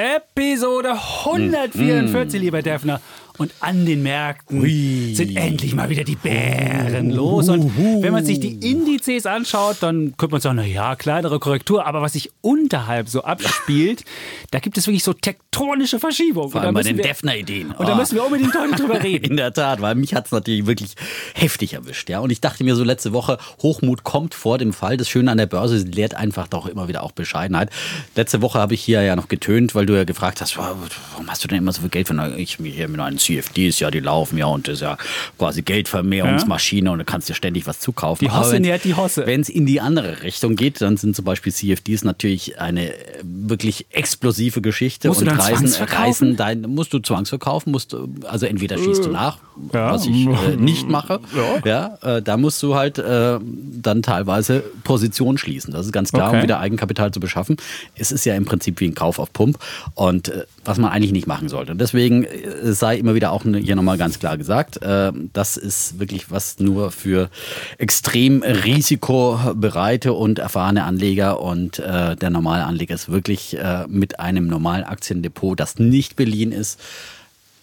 Episode 144, mm. lieber Defner. Und an den Märkten Hui. sind endlich mal wieder die Bären los. Und wenn man sich die Indizes anschaut, dann könnte man sagen, na ja, kleinere Korrektur. Aber was sich unterhalb so abspielt, da gibt es wirklich so tektonische Verschiebungen. Vor allem bei den Defner-Ideen. Und da müssen wir unbedingt heute drüber reden. In der Tat, weil mich hat es natürlich wirklich heftig erwischt. Ja? Und ich dachte mir so letzte Woche, Hochmut kommt vor dem Fall. Das Schöne an der Börse lehrt einfach doch immer wieder auch Bescheidenheit. Letzte Woche habe ich hier ja noch getönt, weil du ja gefragt hast, warum hast du denn immer so viel Geld für ich mir hier mit einem CFDs, ja, die laufen ja und das ist ja quasi Geldvermehrungsmaschine ja. und du kannst dir ständig was zukaufen. Die Hosse nährt die Hosse. Wenn es in die andere Richtung geht, dann sind zum Beispiel CFDs natürlich eine wirklich explosive Geschichte musst und du dann Reisen, Reisen dein, musst du zwangsverkaufen, musst also entweder schießt du nach, ja. was ich äh, nicht mache, ja, ja äh, da musst du halt äh, dann teilweise Position schließen. Das ist ganz klar, okay. um wieder Eigenkapital zu beschaffen. Es ist ja im Prinzip wie ein Kauf auf Pump und äh, was man eigentlich nicht machen sollte. Und deswegen äh, sei immer wieder wieder auch hier nochmal ganz klar gesagt, äh, das ist wirklich was nur für extrem risikobereite und erfahrene Anleger. Und äh, der normale Anleger ist wirklich äh, mit einem normalen Aktiendepot, das nicht beliehen ist,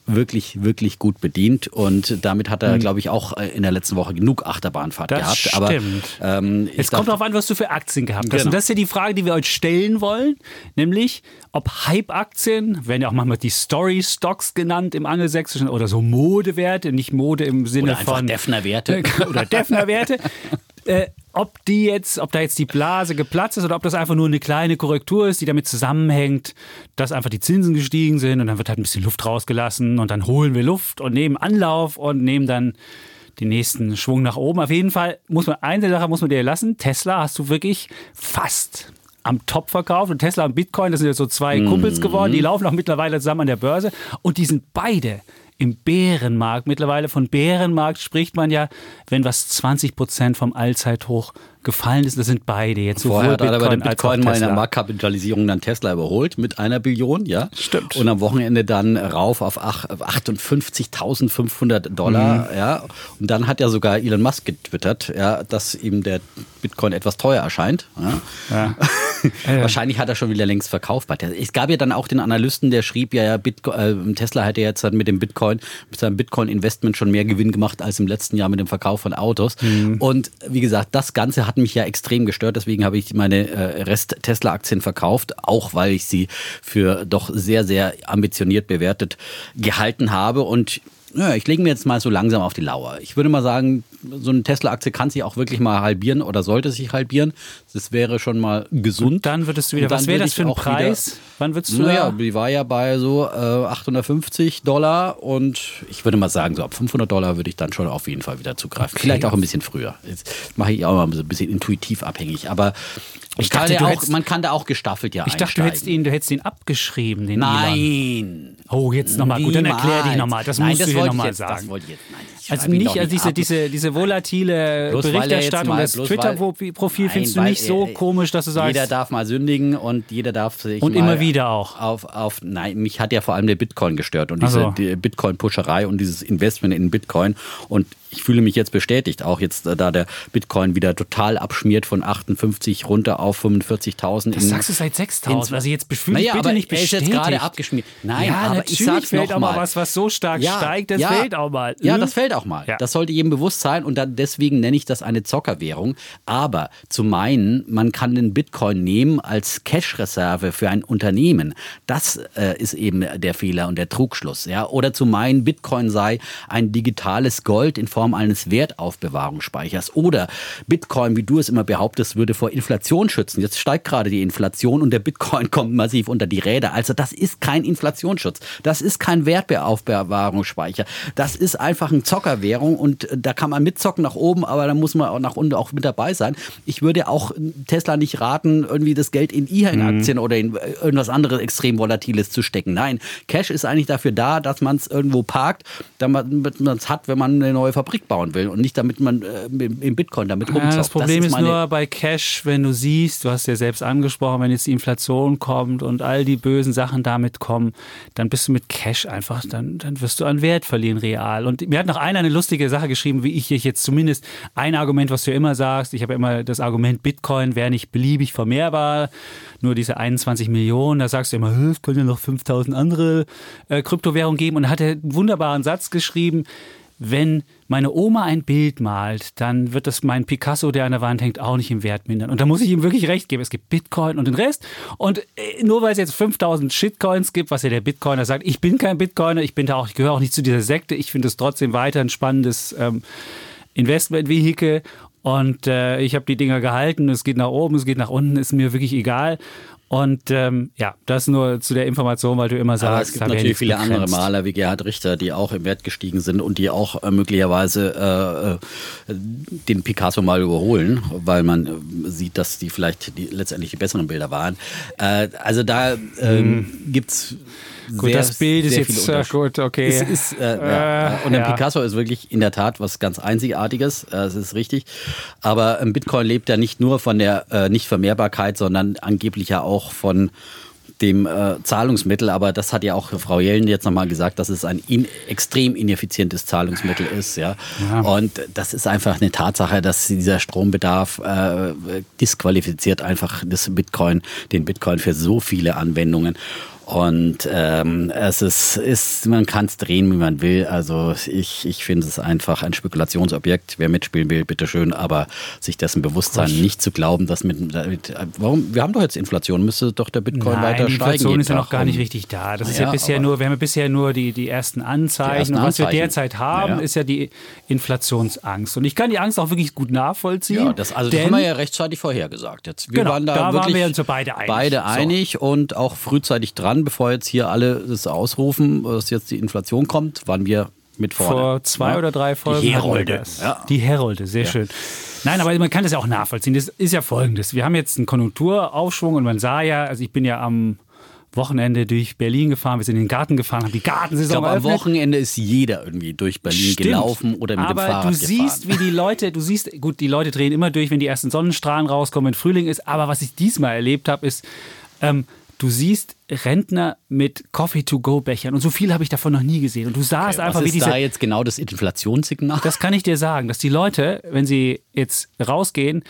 wirklich, wirklich gut bedient. Und damit hat er, mhm. glaube ich, auch äh, in der letzten Woche genug Achterbahnfahrt das gehabt. Stimmt. Aber ähm, es kommt darauf an, was du für Aktien gehabt hast. Genau. Und das ist ja die Frage, die wir euch stellen wollen, nämlich ob Hype-Aktien, werden ja auch manchmal die Story-Stocks genannt im Angelsächsischen oder so Modewerte, nicht Mode im Sinne oder von Defner-Werte oder Defner-Werte. äh, ob die jetzt, ob da jetzt die Blase geplatzt ist oder ob das einfach nur eine kleine Korrektur ist, die damit zusammenhängt, dass einfach die Zinsen gestiegen sind und dann wird halt ein bisschen Luft rausgelassen und dann holen wir Luft und nehmen Anlauf und nehmen dann den nächsten Schwung nach oben. Auf jeden Fall muss man eine Sache muss man dir lassen. Tesla hast du wirklich fast am Top verkauft und Tesla und Bitcoin, das sind jetzt so zwei Kumpels geworden, die mhm. laufen auch mittlerweile zusammen an der Börse und die sind beide im Bärenmarkt. Mittlerweile von Bärenmarkt spricht man ja, wenn was 20 Prozent vom Allzeithoch gefallen ist. Das sind beide jetzt Vorher hat er bei der Bitcoin mal in der Marktkapitalisierung dann Tesla überholt mit einer Billion, ja. Stimmt. Und am Wochenende dann rauf auf 58.500 Dollar, mhm. ja. Und dann hat ja sogar Elon Musk getwittert, ja, dass ihm der Bitcoin etwas teuer erscheint. Ja. ja. Wahrscheinlich hat er schon wieder längst verkauft. Es gab ja dann auch den Analysten, der schrieb ja, ja Bitcoin, äh, Tesla hätte jetzt mit dem Bitcoin, mit seinem Bitcoin-Investment schon mehr Gewinn gemacht als im letzten Jahr mit dem Verkauf von Autos. Mhm. Und wie gesagt, das Ganze hat mich ja extrem gestört. Deswegen habe ich meine äh, Rest-Tesla-Aktien verkauft, auch weil ich sie für doch sehr, sehr ambitioniert bewertet gehalten habe. Und ja, ich lege mir jetzt mal so langsam auf die Lauer. Ich würde mal sagen, so eine Tesla-Aktie kann sich auch wirklich mal halbieren oder sollte sich halbieren. Das wäre schon mal gesund. Und dann würdest du wieder, was wäre das für ein Preis? Wieder, Wann würdest du Naja, die war ja bei so äh, 850 Dollar und ich würde mal sagen, so ab 500 Dollar würde ich dann schon auf jeden Fall wieder zugreifen. Okay. Vielleicht auch ein bisschen früher. Jetzt mache ich auch mal ein bisschen intuitiv abhängig, aber ich dachte, kann auch, hättest, man kann da auch gestaffelt ja Ich dachte, du hättest ihn, du hättest ihn abgeschrieben, den Nein. Elon. Oh, jetzt nochmal. Gut, dann erklär dich nochmal. Das Nein, musst das du hier nochmal sagen. Das wollte ich jetzt. Nein, also nicht, also diese, diese, diese volatile bloß Berichterstattung, das Twitter-Profil findest du nicht so komisch, dass du sagst. Jeder darf mal sündigen und jeder darf sich. Und immer wieder auch. Auf, auf, nein, mich hat ja vor allem der Bitcoin gestört und diese so. die Bitcoin-Puscherei und dieses Investment in Bitcoin. Und ich fühle mich jetzt bestätigt, auch jetzt, äh, da der Bitcoin wieder total abschmiert von 58 runter auf 45.000. Das sagst du seit 6.000. Also jetzt fühle naja, bitte nicht bestätigt. Er ist jetzt gerade abgeschmiert. Nein, ja, aber ich sag's fällt auch mal was, was so stark ja, steigt, das ja, fällt auch mal. Ja, das fällt auch mal. Das sollte jedem bewusst sein und dann, deswegen nenne ich das eine Zockerwährung. Aber zu meinen, man kann den Bitcoin nehmen als Cash-Reserve für ein Unternehmen, das äh, ist eben der Fehler und der Trugschluss. Ja? Oder zu meinen, Bitcoin sei ein digitales Gold in Form eines Wertaufbewahrungsspeichers. Oder Bitcoin, wie du es immer behauptest, würde vor Inflation schützen. Jetzt steigt gerade die Inflation und der Bitcoin kommt massiv unter die Räder. Also das ist kein Inflationsschutz. Das ist kein Wertaufbewahrungsspeicher. Das ist einfach ein Zocker Zockerwährung und da kann man mitzocken nach oben, aber da muss man auch nach unten auch mit dabei sein. Ich würde auch Tesla nicht raten, irgendwie das Geld in E-Aktien mhm. oder in irgendwas anderes extrem Volatiles zu stecken. Nein, Cash ist eigentlich dafür da, dass man es irgendwo parkt, damit man es hat, wenn man eine neue Fabrik bauen will und nicht damit man äh, im Bitcoin damit rumzockt. Ja, das Problem das ist, ist nur bei Cash, wenn du siehst, du hast ja selbst angesprochen, wenn jetzt die Inflation kommt und all die bösen Sachen damit kommen, dann bist du mit Cash einfach, dann, dann wirst du an Wert verlieren real. Und mir hat noch einer eine lustige Sache geschrieben, wie ich jetzt zumindest ein Argument, was du immer sagst, ich habe ja immer das Argument, Bitcoin wäre nicht beliebig vermehrbar, nur diese 21 Millionen, da sagst du immer, es können ja noch 5000 andere äh, Kryptowährungen geben. Und hat er einen wunderbaren Satz geschrieben, wenn meine Oma ein Bild malt, dann wird das mein Picasso, der an der Wand hängt, auch nicht im Wert mindern. Und da muss ich ihm wirklich recht geben. Es gibt Bitcoin und den Rest. Und äh, nur weil es jetzt 5000 Shitcoins gibt, was ja der Bitcoiner sagt, ich bin kein Bitcoiner, ich bin da auch, ich gehöre auch nicht zu dieser Sekte. Ich finde es trotzdem weiter ein spannendes ähm, Investmentvehikel. Und äh, ich habe die Dinger gehalten. Es geht nach oben, es geht nach unten, ist mir wirklich egal. Und ähm, ja, das nur zu der Information, weil du immer sagst, Aber es gibt natürlich viele begrenzt. andere Maler wie Gerhard Richter, die auch im Wert gestiegen sind und die auch äh, möglicherweise äh, den Picasso mal überholen, weil man äh, sieht, dass die vielleicht die, letztendlich die besseren Bilder waren. Äh, also da ähm, hm. gibt es Gut, sehr, das Bild ist jetzt äh, gut, okay. Es ist, äh, ja. Und der ja. Picasso ist wirklich in der Tat was ganz Einzigartiges, äh, das ist richtig. Aber ähm, Bitcoin lebt ja nicht nur von der äh, Nichtvermehrbarkeit, sondern angeblich ja auch von dem äh, Zahlungsmittel, aber das hat ja auch Frau Jellen jetzt nochmal gesagt, dass es ein in, extrem ineffizientes Zahlungsmittel ist. Ja? ja? Und das ist einfach eine Tatsache, dass dieser Strombedarf äh, disqualifiziert einfach das Bitcoin, den Bitcoin für so viele Anwendungen. Und ähm, es ist, ist man kann es drehen, wie man will. Also ich, ich finde es einfach ein Spekulationsobjekt. Wer mitspielen will, bitteschön, aber sich dessen bewusst sein, nicht zu glauben, dass mit, mit, warum, wir haben doch jetzt Inflation, müsste doch der Bitcoin Nein, weiter steigen. Die Inflation ist ja noch gar nicht richtig da. Das ist ja, ja bisher nur, wir haben ja bisher nur die, die ersten Anzeichen. Die ersten und was Anzeichen. wir derzeit haben, ja. ist ja die Inflationsangst. Und ich kann die Angst auch wirklich gut nachvollziehen. Ja, das, also das haben wir ja rechtzeitig vorhergesagt. Jetzt, wir genau, waren da, da waren wir uns beide einig. Beide einig so. und auch frühzeitig dran dran, bevor jetzt hier alle das ausrufen, dass jetzt die Inflation kommt, waren wir mit vorne. Vor zwei ja? oder drei Folgen. Die Herolde. Ja. Die Herolde, sehr ja. schön. Nein, aber man kann das ja auch nachvollziehen. Das ist ja folgendes. Wir haben jetzt einen Konjunkturaufschwung und man sah ja, also ich bin ja am Wochenende durch Berlin gefahren, wir sind in den Garten gefahren, haben die Gartensaison ich glaube, am Wochenende ist jeder irgendwie durch Berlin Stimmt. gelaufen oder mit Aber dem Fahrrad du siehst, gefahren. wie die Leute, du siehst, gut, die Leute drehen immer durch, wenn die ersten Sonnenstrahlen rauskommen, wenn Frühling ist. Aber was ich diesmal erlebt habe, ist, ähm, du siehst Rentner mit Coffee-to-go-Bechern und so viel habe ich davon noch nie gesehen. Und du sahst okay, einfach, wie diese. Was ist da jetzt genau das Inflationssignal? Das kann ich dir sagen, dass die Leute, wenn sie jetzt rausgehen,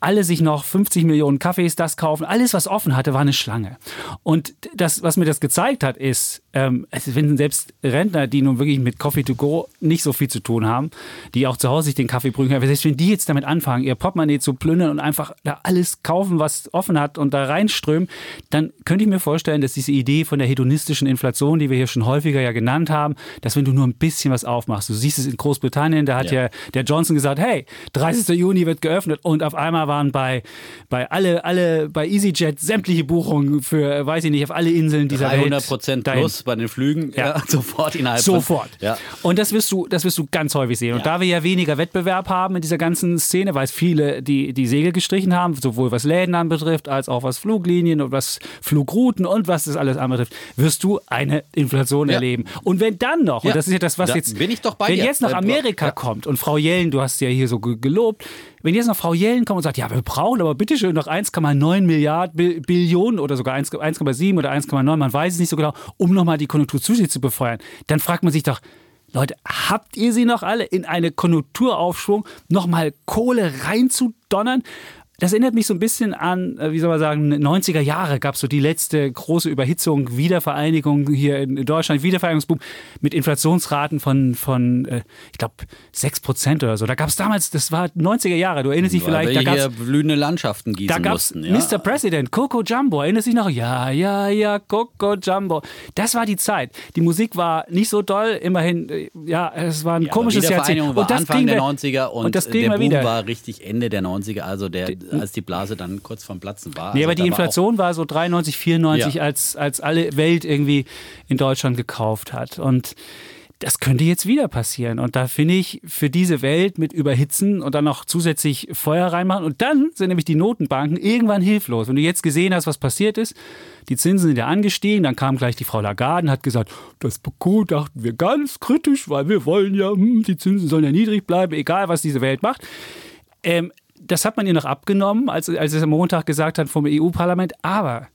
alle sich noch 50 Millionen Kaffees das kaufen. Alles, was offen hatte, war eine Schlange. Und das, was mir das gezeigt hat, ist, ähm, finden selbst Rentner, die nun wirklich mit Coffee to go nicht so viel zu tun haben, die auch zu Hause sich den Kaffee brühen können, selbst wenn die jetzt damit anfangen, ihr Portemonnaie zu plündern und einfach da alles kaufen, was offen hat und da reinströmen, dann könnte ich mir vorstellen, dass diese Idee von der hedonistischen Inflation, die wir hier schon häufiger ja genannt haben, dass wenn du nur ein bisschen was aufmachst, du siehst es in Großbritannien, da hat ja, ja der Johnson gesagt, hey, 30. Juni wird geöffnet und auf einmal waren bei, bei alle, alle, bei EasyJet sämtliche Buchungen für, weiß ich nicht, auf alle Inseln dieser 300 Welt. Prozent plus bei den Flügen, ja. ja sofort innerhalb Sofort. Ja. Und das wirst du, das wirst du ganz häufig sehen. Und da wir ja weniger Wettbewerb haben in dieser ganzen Szene, weil es viele die, die Segel gestrichen haben, sowohl was Läden anbetrifft, als auch was Fluglinien und was Flugrouten und was das alles anbetrifft, wirst du eine Inflation erleben. Und wenn dann noch, und das ist ja das, was da jetzt, bin ich doch bei wenn dir. jetzt nach Amerika kommt und Frau Jellen, du hast ja hier so gelobt, wenn jetzt noch Frau Jellen kommt und sagt, ja, wir brauchen aber bitte schön noch 1,9 Milliarden Billionen oder sogar 1,7 oder 1,9, man weiß es nicht so genau, um nochmal die Konjunktur zusätzlich zu befeuern, dann fragt man sich doch, Leute, habt ihr sie noch alle in eine Konjunkturaufschwung nochmal Kohle reinzudonnern? Das erinnert mich so ein bisschen an, äh, wie soll man sagen, 90er Jahre gab es so die letzte große Überhitzung, Wiedervereinigung hier in Deutschland, Wiedervereinigungsboom mit Inflationsraten von, von äh, ich glaube, 6 Prozent oder so. Da gab es damals, das war 90er Jahre, du erinnerst dich vielleicht. Da hier blühende Landschaften gießen da gab's mussten. Ja. Mr. President, Coco Jumbo, erinnerst dich noch? Ja, ja, ja, Coco Jumbo. Das war die Zeit. Die Musik war nicht so doll, immerhin, äh, ja, es war ein ja, komisches Jahrzehnt. War und das Anfang der 90er und, und das der Boom wieder. war richtig Ende der 90er, also der als die Blase dann kurz vorm Platzen war. Nee, also aber die Inflation war, war, so 93, 94, ja. als, als alle Welt irgendwie in Deutschland gekauft hat. Und das könnte jetzt wieder passieren. Und da finde ich für diese Welt mit Überhitzen und dann noch zusätzlich Feuer reinmachen und dann sind nämlich die Notenbanken irgendwann hilflos. Wenn du jetzt gesehen hast, was passiert ist, die Zinsen sind ja angestiegen, dann kam gleich die Frau Lagarde und hat gesagt, das begutachten wir ganz kritisch, weil wir wollen ja, hm, die Zinsen sollen ja niedrig bleiben, egal was diese Welt macht. Ähm, das hat man ihr noch abgenommen, als, als es am Montag gesagt hat vom EU-Parlament. Aber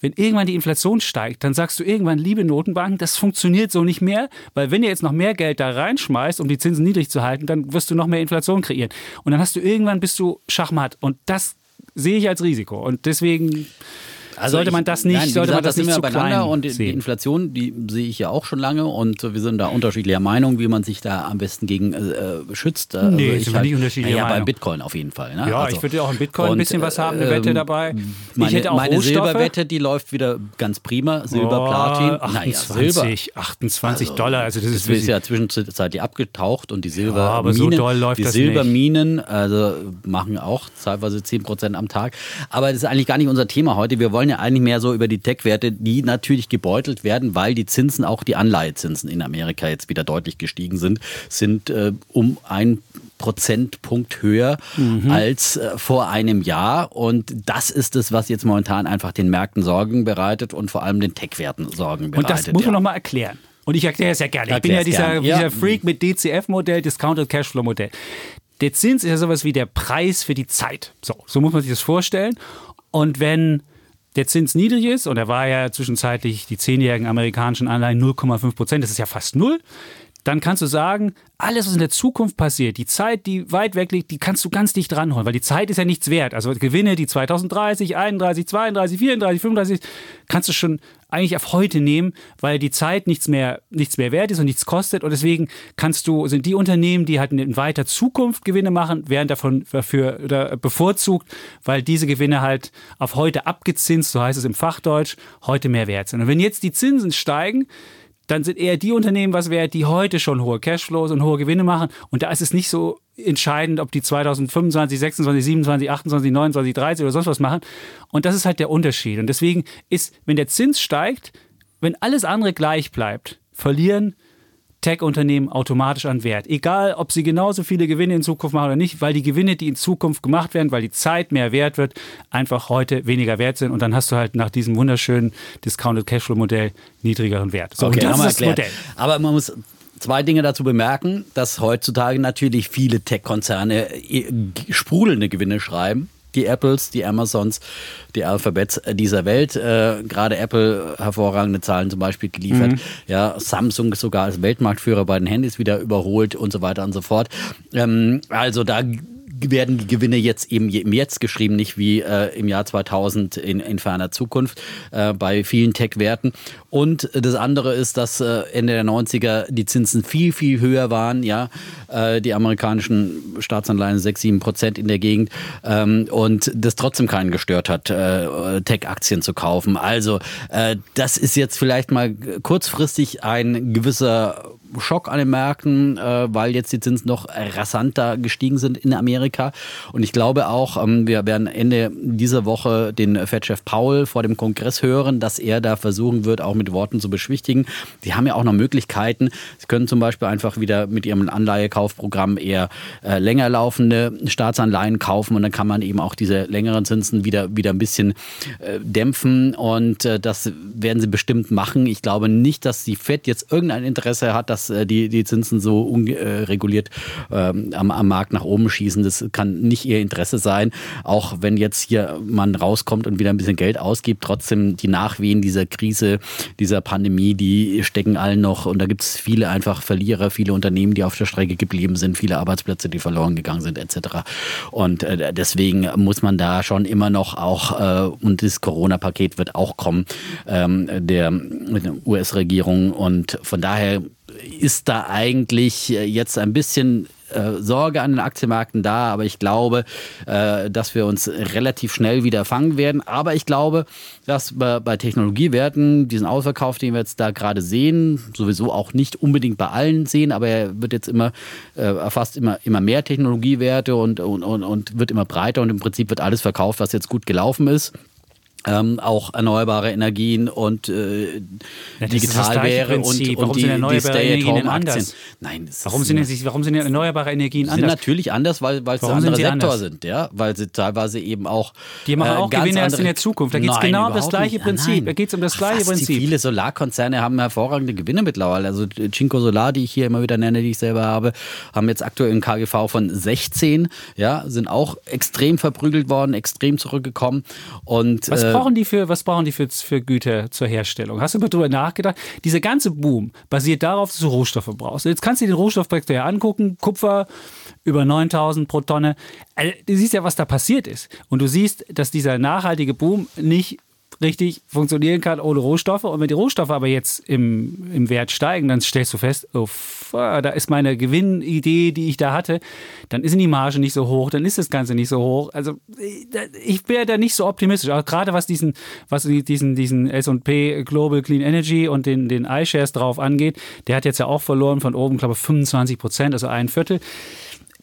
wenn irgendwann die Inflation steigt, dann sagst du irgendwann, liebe Notenbanken, das funktioniert so nicht mehr, weil wenn ihr jetzt noch mehr Geld da reinschmeißt, um die Zinsen niedrig zu halten, dann wirst du noch mehr Inflation kreieren. Und dann hast du irgendwann bist du Schachmatt. Und das sehe ich als Risiko. Und deswegen also sollte man das nicht, nein, sollte gesagt, man das, das nicht zu klein und sehen. die Inflation, die sehe ich ja auch schon lange und wir sind da unterschiedlicher Meinung, wie man sich da am besten gegen äh, schützt. Also nee, ich sind halt, nicht unterschiedlicher ja, beim Bitcoin auf jeden Fall. Ne? Ja, also, ich würde auch im Bitcoin und, ein bisschen was haben, eine Wette ähm, dabei. Meine, ich hätte auch meine Silberwette, die läuft wieder ganz prima. Silber, oh, Platin, 28, naja, Silber. 28 also, Dollar, also das ist, ist ja zwischenzeitlich abgetaucht und die Silberminen, ja, aber so doll läuft die Silberminen, also machen auch teilweise 10% am Tag. Aber das ist eigentlich gar nicht unser Thema heute. Wir wollen ja eigentlich mehr so über die Tech-Werte, die natürlich gebeutelt werden, weil die Zinsen, auch die Anleihezinsen in Amerika jetzt wieder deutlich gestiegen sind, sind äh, um ein Prozentpunkt höher mhm. als äh, vor einem Jahr. Und das ist es, was jetzt momentan einfach den Märkten Sorgen bereitet und vor allem den Tech-Werten Sorgen bereitet. Und das muss man ja. nochmal erklären. Und ich erkläre es ja gerne. Ich bin ja dieser, ja. dieser Freak mit DCF-Modell, Discounted Cashflow-Modell. Der Zins ist ja sowas wie der Preis für die Zeit. So, so muss man sich das vorstellen. Und wenn der Zins niedrig ist, und er war ja zwischenzeitlich die zehnjährigen amerikanischen Anleihen 0,5 Prozent, das ist ja fast null, dann kannst du sagen, alles, was in der Zukunft passiert, die Zeit, die weit weg liegt, die kannst du ganz dicht dranholen, weil die Zeit ist ja nichts wert. Also Gewinne, die 2030, 31, 32, 34, 35, kannst du schon eigentlich auf heute nehmen, weil die Zeit nichts mehr, nichts mehr wert ist und nichts kostet. Und deswegen kannst du, sind die Unternehmen, die halt in weiter Zukunft Gewinne machen, werden davon dafür bevorzugt, weil diese Gewinne halt auf heute abgezinst, so heißt es im Fachdeutsch, heute mehr wert sind. Und wenn jetzt die Zinsen steigen, dann sind eher die Unternehmen was wert, die heute schon hohe Cashflows und hohe Gewinne machen. Und da ist es nicht so entscheidend, ob die 2025, 26, 27, 28, 29, 30 oder sonst was machen. Und das ist halt der Unterschied. Und deswegen ist, wenn der Zins steigt, wenn alles andere gleich bleibt, verlieren Tech-Unternehmen automatisch an Wert. Egal, ob sie genauso viele Gewinne in Zukunft machen oder nicht, weil die Gewinne, die in Zukunft gemacht werden, weil die Zeit mehr wert wird, einfach heute weniger wert sind. Und dann hast du halt nach diesem wunderschönen Discounted Cashflow-Modell niedrigeren Wert. So, okay, das ist das Modell. Aber man muss zwei Dinge dazu bemerken, dass heutzutage natürlich viele Tech-Konzerne sprudelnde Gewinne schreiben die Apples, die Amazons, die Alphabets dieser Welt. Äh, Gerade Apple hervorragende Zahlen zum Beispiel geliefert. Mhm. Ja, Samsung sogar als Weltmarktführer bei den Handys wieder überholt und so weiter und so fort. Ähm, also da werden die Gewinne jetzt eben im Jetzt geschrieben, nicht wie äh, im Jahr 2000 in, in ferner Zukunft äh, bei vielen Tech-Werten. Und das andere ist, dass äh, Ende der 90er die Zinsen viel, viel höher waren. Ja, äh, die amerikanischen Staatsanleihen 6, 7 Prozent in der Gegend. Ähm, und das trotzdem keinen gestört hat, äh, Tech-Aktien zu kaufen. Also äh, das ist jetzt vielleicht mal kurzfristig ein gewisser Schock an den Märkten, weil jetzt die Zinsen noch rasanter gestiegen sind in Amerika. Und ich glaube auch, ähm, wir werden Ende dieser Woche den Fed-Chef Paul vor dem Kongress hören, dass er da versuchen wird, auch mit Worten zu beschwichtigen. Sie haben ja auch noch Möglichkeiten. Sie können zum Beispiel einfach wieder mit ihrem Anleihekaufprogramm eher äh, länger laufende Staatsanleihen kaufen und dann kann man eben auch diese längeren Zinsen wieder, wieder ein bisschen äh, dämpfen und äh, das werden sie bestimmt machen. Ich glaube nicht, dass die Fed jetzt irgendein Interesse hat, dass die, die Zinsen so unreguliert ähm, am, am Markt nach oben schießen. Das kann nicht ihr Interesse sein. Auch wenn jetzt hier man rauskommt und wieder ein bisschen Geld ausgibt, trotzdem die Nachwehen dieser Krise, dieser Pandemie, die stecken allen noch. Und da gibt es viele einfach Verlierer, viele Unternehmen, die auf der Strecke geblieben sind, viele Arbeitsplätze, die verloren gegangen sind, etc. Und äh, deswegen muss man da schon immer noch auch, äh, und das Corona-Paket wird auch kommen, ähm, der US-Regierung. Und von daher ist da eigentlich äh, jetzt ein bisschen äh, Sorge an den Aktienmärkten da, aber ich glaube, äh, dass wir uns relativ schnell wieder fangen werden. Aber ich glaube, dass bei Technologiewerten diesen Ausverkauf, den wir jetzt da gerade sehen, sowieso auch nicht unbedingt bei allen sehen, aber er wird jetzt immer erfasst immer, immer mehr Technologiewerte und, und, und, und wird immer breiter und im Prinzip wird alles verkauft, was jetzt gut gelaufen ist. Ähm, auch erneuerbare Energien und äh, ja, digital wäre und, und warum die, die Stay-at-Home-Aktien. Nein, warum sind, denn, warum sind erneuerbare Energien anders? Sind natürlich anders, weil, weil es andere Sektor anders? sind, ja, weil sie teilweise eben auch die machen auch äh, Gewinne erst in der Zukunft. Da geht es genau um das gleiche nicht. Prinzip. Da geht es um das gleiche Prinzip. Viele Solarkonzerne haben hervorragende Gewinne mittlerweile. Also Cinco Solar, die ich hier immer wieder nenne, die ich selber habe, haben jetzt aktuell einen KGV von 16, ja, sind auch extrem verprügelt worden, extrem zurückgekommen und was äh, brauchen die für was brauchen die für, für Güter zur Herstellung? Hast du mal drüber nachgedacht? Dieser ganze Boom basiert darauf, dass du Rohstoffe brauchst. Jetzt kannst du dir den Rohstoffsektor ja angucken. Kupfer über 9000 pro Tonne. Also, du siehst ja, was da passiert ist. Und du siehst, dass dieser nachhaltige Boom nicht richtig funktionieren kann ohne Rohstoffe. Und wenn die Rohstoffe aber jetzt im, im Wert steigen, dann stellst du fest, oh, da ist meine Gewinnidee, die ich da hatte, dann ist die Marge nicht so hoch, dann ist das Ganze nicht so hoch. Also ich wäre da nicht so optimistisch. Auch gerade was diesen, was diesen, diesen S&P Global Clean Energy und den, den iShares drauf angeht, der hat jetzt ja auch verloren von oben, glaube ich, 25 Prozent, also ein Viertel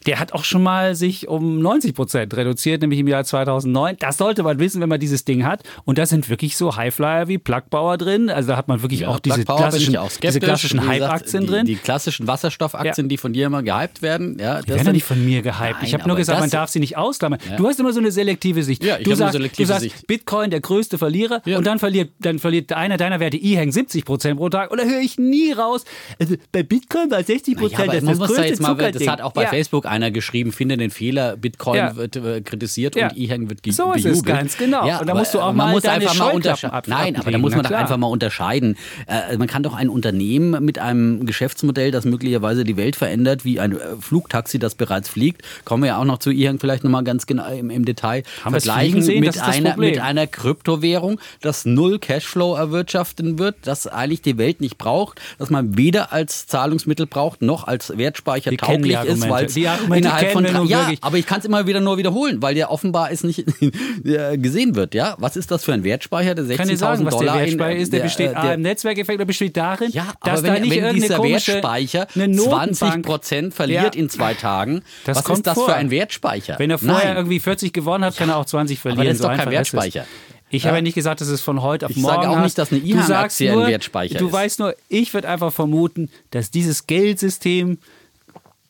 der hat auch schon mal sich um 90 Prozent reduziert, nämlich im Jahr 2009. Das sollte man wissen, wenn man dieses Ding hat. Und da sind wirklich so Highflyer wie Plugbauer drin. Also da hat man wirklich ja, auch diese klassischen, auch diese klassischen Hype-Aktien drin. Die klassischen Wasserstoffaktien, ja. die von dir immer gehypt werden. Ja, die werden ja nicht von mir gehypt. Nein, ich habe nur gesagt, man darf sie nicht ausklammern. Ja. Du hast immer so eine selektive Sicht. Ja, ich du, sagst, selektive du sagst, Sicht. Bitcoin der größte Verlierer und dann verliert, dann verliert einer deiner Werte E-Hang 70 Prozent pro Tag. Oder höre ich nie raus. Also bei Bitcoin war 60 Prozent das, das größte da mal, Das hat auch bei Facebook einer geschrieben, finde den Fehler, Bitcoin ja. wird äh, kritisiert ja. und E-Hang wird ge so ist es ganz genau. Ja, und da musst du auch mal deine einfach mal unterscheiden. Nein, aber da muss man doch einfach mal unterscheiden. Äh, man kann doch ein Unternehmen mit einem Geschäftsmodell, das möglicherweise die Welt verändert, wie ein äh, Flugtaxi, das bereits fliegt, kommen wir ja auch noch zu E-Hang vielleicht nochmal ganz genau im, im Detail, Haben vergleichen sehen, mit, einer, mit einer Kryptowährung, das null Cashflow erwirtschaften wird, das eigentlich die Welt nicht braucht, dass man weder als Zahlungsmittel braucht, noch als Wertspeicher tauglich ist, weil es innerhalb von ja, wirklich. aber ich kann es immer wieder nur wiederholen, weil der offenbar ist nicht gesehen wird. Ja, was ist das für ein Wertspeicher? Der 16.000 Dollar. Der Wertspeicher in, ist, der, der besteht der, im Netzwerkeffekt, der besteht darin, ja, dass wenn, da nicht wenn dieser Wertspeicher 20 Prozent verliert ja. in zwei Tagen, das was ist das vor. für ein Wertspeicher? Wenn er vorher Nein. irgendwie 40 gewonnen hat, kann er auch 20 verlieren. Aber das ist doch kein Wertspeicher. Ich ja. habe ja nicht gesagt, dass es von heute auf ich morgen Ich sage auch nicht, dass eine IHAN-Aktie ein Wertspeicher ist. Du weißt nur, ich würde einfach vermuten, dass dieses Geldsystem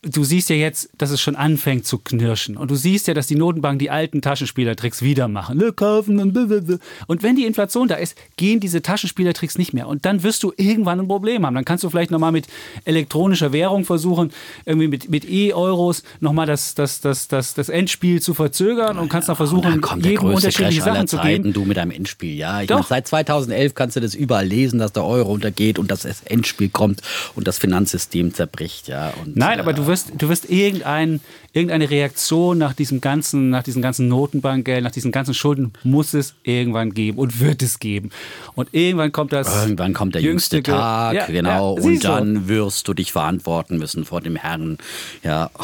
du siehst ja jetzt, dass es schon anfängt zu knirschen. Und du siehst ja, dass die Notenbank die alten Taschenspielertricks wieder machen. Ne, kaufen und blablabla. Und wenn die Inflation da ist, gehen diese Taschenspielertricks nicht mehr. Und dann wirst du irgendwann ein Problem haben. Dann kannst du vielleicht nochmal mit elektronischer Währung versuchen, irgendwie mit, mit E-Euros nochmal das, das, das, das, das Endspiel zu verzögern und kannst noch versuchen, jedem unterschiedliche Sachen zu geben. Du mit deinem Endspiel, ja. Ich Doch. Meine, seit 2011 kannst du das überall lesen, dass der Euro untergeht und dass das Endspiel kommt und das Finanzsystem zerbricht, ja. Und, Nein, aber du wirst, du wirst irgendein, irgendeine Reaktion nach diesem ganzen, nach diesem ganzen Notenbankgeld, nach diesen ganzen Schulden muss es irgendwann geben und wird es geben. Und irgendwann kommt das. Irgendwann kommt der jüngste, jüngste Tag, ja, genau. Ja, und dann so. wirst du dich verantworten müssen vor dem Herrn. Ja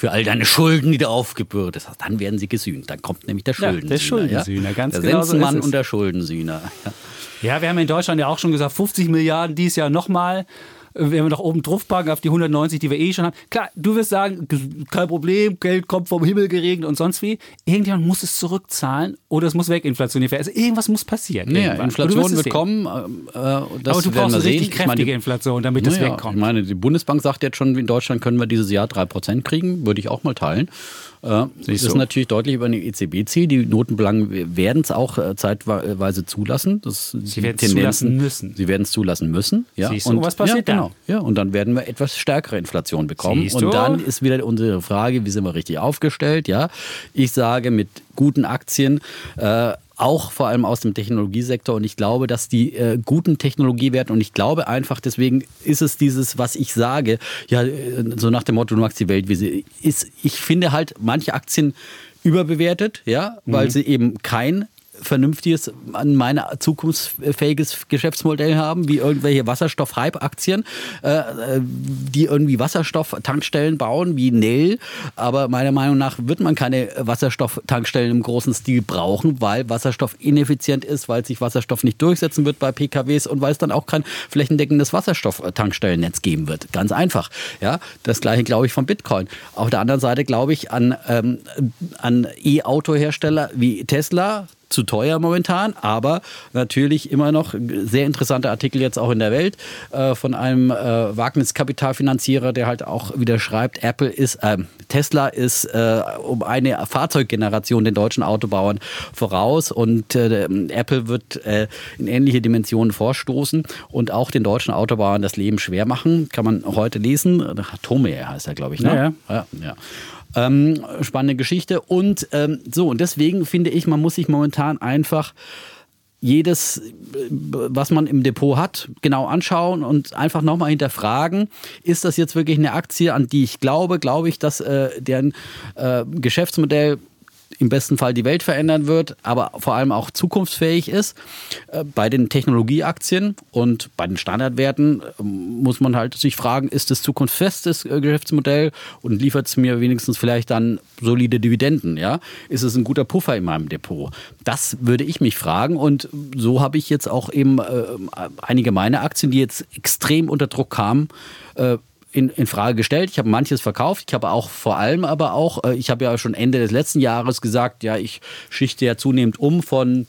für all deine Schulden, die du aufgebürdet hast. Dann werden sie gesühnt. Dann kommt nämlich der Schuldensühner. Ja, der Schuldensühner, ja? ganz der genau. Der Sensenmann so und der Schuldensühner. Ja. ja, wir haben in Deutschland ja auch schon gesagt, 50 Milliarden dieses Jahr nochmal wenn wir noch oben drauf packen auf die 190, die wir eh schon haben. Klar, du wirst sagen, kein Problem, Geld kommt vom Himmel geregnet und sonst wie. Irgendjemand muss es zurückzahlen oder es muss weginflationiert werden. Also irgendwas muss passieren. Ja, Inflation wird kommen. Äh, Aber du brauchst eine richtig kräftige meine, Inflation, damit es naja, wegkommt. Ich meine, die Bundesbank sagt jetzt schon, in Deutschland können wir dieses Jahr 3% kriegen. Würde ich auch mal teilen. Äh, das ist so. natürlich deutlich über dem EZB-Ziel. Die Notenbanken werden es auch äh, zeitweise zulassen. Das sie werden es zulassen müssen. Sie werden es zulassen müssen. Ja. Siehst du, und was passiert ja, genau. Ja, und dann werden wir etwas stärkere Inflation bekommen. Siehst und dann ist wieder unsere Frage, wie sind wir richtig aufgestellt? Ja, ich sage mit guten Aktien. Äh, auch vor allem aus dem Technologiesektor. Und ich glaube, dass die äh, guten Technologiewerte, und ich glaube einfach, deswegen ist es dieses, was ich sage, ja, äh, so nach dem Motto, du magst die Welt, wie sie ist. Ich finde halt manche Aktien überbewertet, ja, weil mhm. sie eben kein vernünftiges, an meine zukunftsfähiges Geschäftsmodell haben, wie irgendwelche Wasserstoff-Hype-Aktien, äh, die irgendwie Wasserstofftankstellen bauen, wie Nell. Aber meiner Meinung nach wird man keine Wasserstofftankstellen im großen Stil brauchen, weil Wasserstoff ineffizient ist, weil sich Wasserstoff nicht durchsetzen wird bei PKWs und weil es dann auch kein flächendeckendes Wasserstofftankstellennetz geben wird. Ganz einfach. Ja, das gleiche glaube ich von Bitcoin. Auf der anderen Seite glaube ich an, ähm, an E-Auto-Hersteller wie Tesla, zu teuer momentan, aber natürlich immer noch sehr interessanter Artikel jetzt auch in der Welt äh, von einem äh, Wagniskapitalfinanzierer, der halt auch wieder schreibt, Apple ist, äh, Tesla ist äh, um eine Fahrzeuggeneration den deutschen Autobauern voraus und äh, Apple wird äh, in ähnliche Dimensionen vorstoßen und auch den deutschen Autobauern das Leben schwer machen. Kann man heute lesen. Tome heißt er, glaube ich. Ne? Ja, ja. ja. Ähm, spannende Geschichte. Und ähm, so, und deswegen finde ich, man muss sich momentan einfach jedes, was man im Depot hat, genau anschauen und einfach nochmal hinterfragen, ist das jetzt wirklich eine Aktie, an die ich glaube? Glaube ich, dass äh, deren äh, Geschäftsmodell im besten Fall die Welt verändern wird, aber vor allem auch zukunftsfähig ist. Äh, bei den Technologieaktien und bei den Standardwerten ähm, muss man halt sich fragen, ist es zukunftsfestes äh, Geschäftsmodell und liefert es mir wenigstens vielleicht dann solide Dividenden? Ja? Ist es ein guter Puffer in meinem Depot? Das würde ich mich fragen und so habe ich jetzt auch eben äh, einige meiner Aktien, die jetzt extrem unter Druck kamen, äh, in, in Frage gestellt. Ich habe manches verkauft. Ich habe auch vor allem aber auch, äh, ich habe ja schon Ende des letzten Jahres gesagt, ja, ich schichte ja zunehmend um von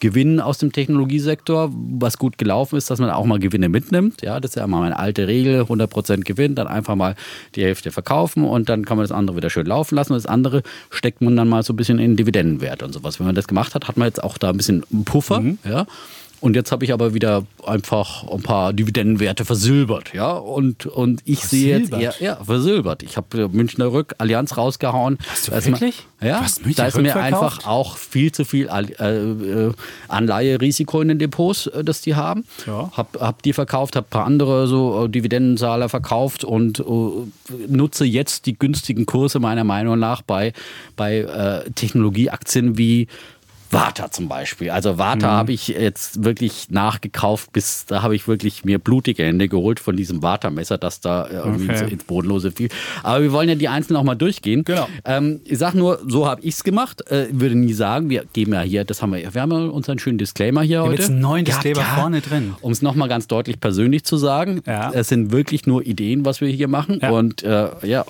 Gewinnen aus dem Technologiesektor, was gut gelaufen ist, dass man auch mal Gewinne mitnimmt. Ja, das ist ja mal meine alte Regel, 100% Gewinn, dann einfach mal die Hälfte verkaufen und dann kann man das andere wieder schön laufen lassen. Und das andere steckt man dann mal so ein bisschen in Dividendenwert und sowas. Wenn man das gemacht hat, hat man jetzt auch da ein bisschen Puffer. Mhm. Ja. Und jetzt habe ich aber wieder einfach ein paar Dividendenwerte versilbert, ja. Und, und ich sehe jetzt eher, ja, versilbert. Ich habe Münchner Rück Allianz rausgehauen. Hast du da wirklich? Mir, ja, da ist mir verkauft? einfach auch viel zu viel äh, äh, Anleiherisiko in den Depots, äh, das die haben. Ja. Hab, hab die verkauft, habe ein paar andere so Dividendenzahler verkauft und uh, nutze jetzt die günstigen Kurse meiner Meinung nach bei, bei äh, Technologieaktien wie Vata zum Beispiel. Also Vata mhm. habe ich jetzt wirklich nachgekauft, bis da habe ich wirklich mir blutige Hände geholt von diesem Vata-Messer, das da irgendwie okay. ins Bodenlose fiel. Aber wir wollen ja die einzelnen auch mal durchgehen. Genau. Ähm, ich sage nur, so habe ich es gemacht. Äh, würde nie sagen, wir geben ja hier, das haben wir, wir haben ja unseren schönen Disclaimer hier wir heute. Jetzt einen neuen Disclaimer ja, vorne drin. Um es nochmal ganz deutlich persönlich zu sagen, ja. es sind wirklich nur Ideen, was wir hier machen. Ja. Und äh, ja,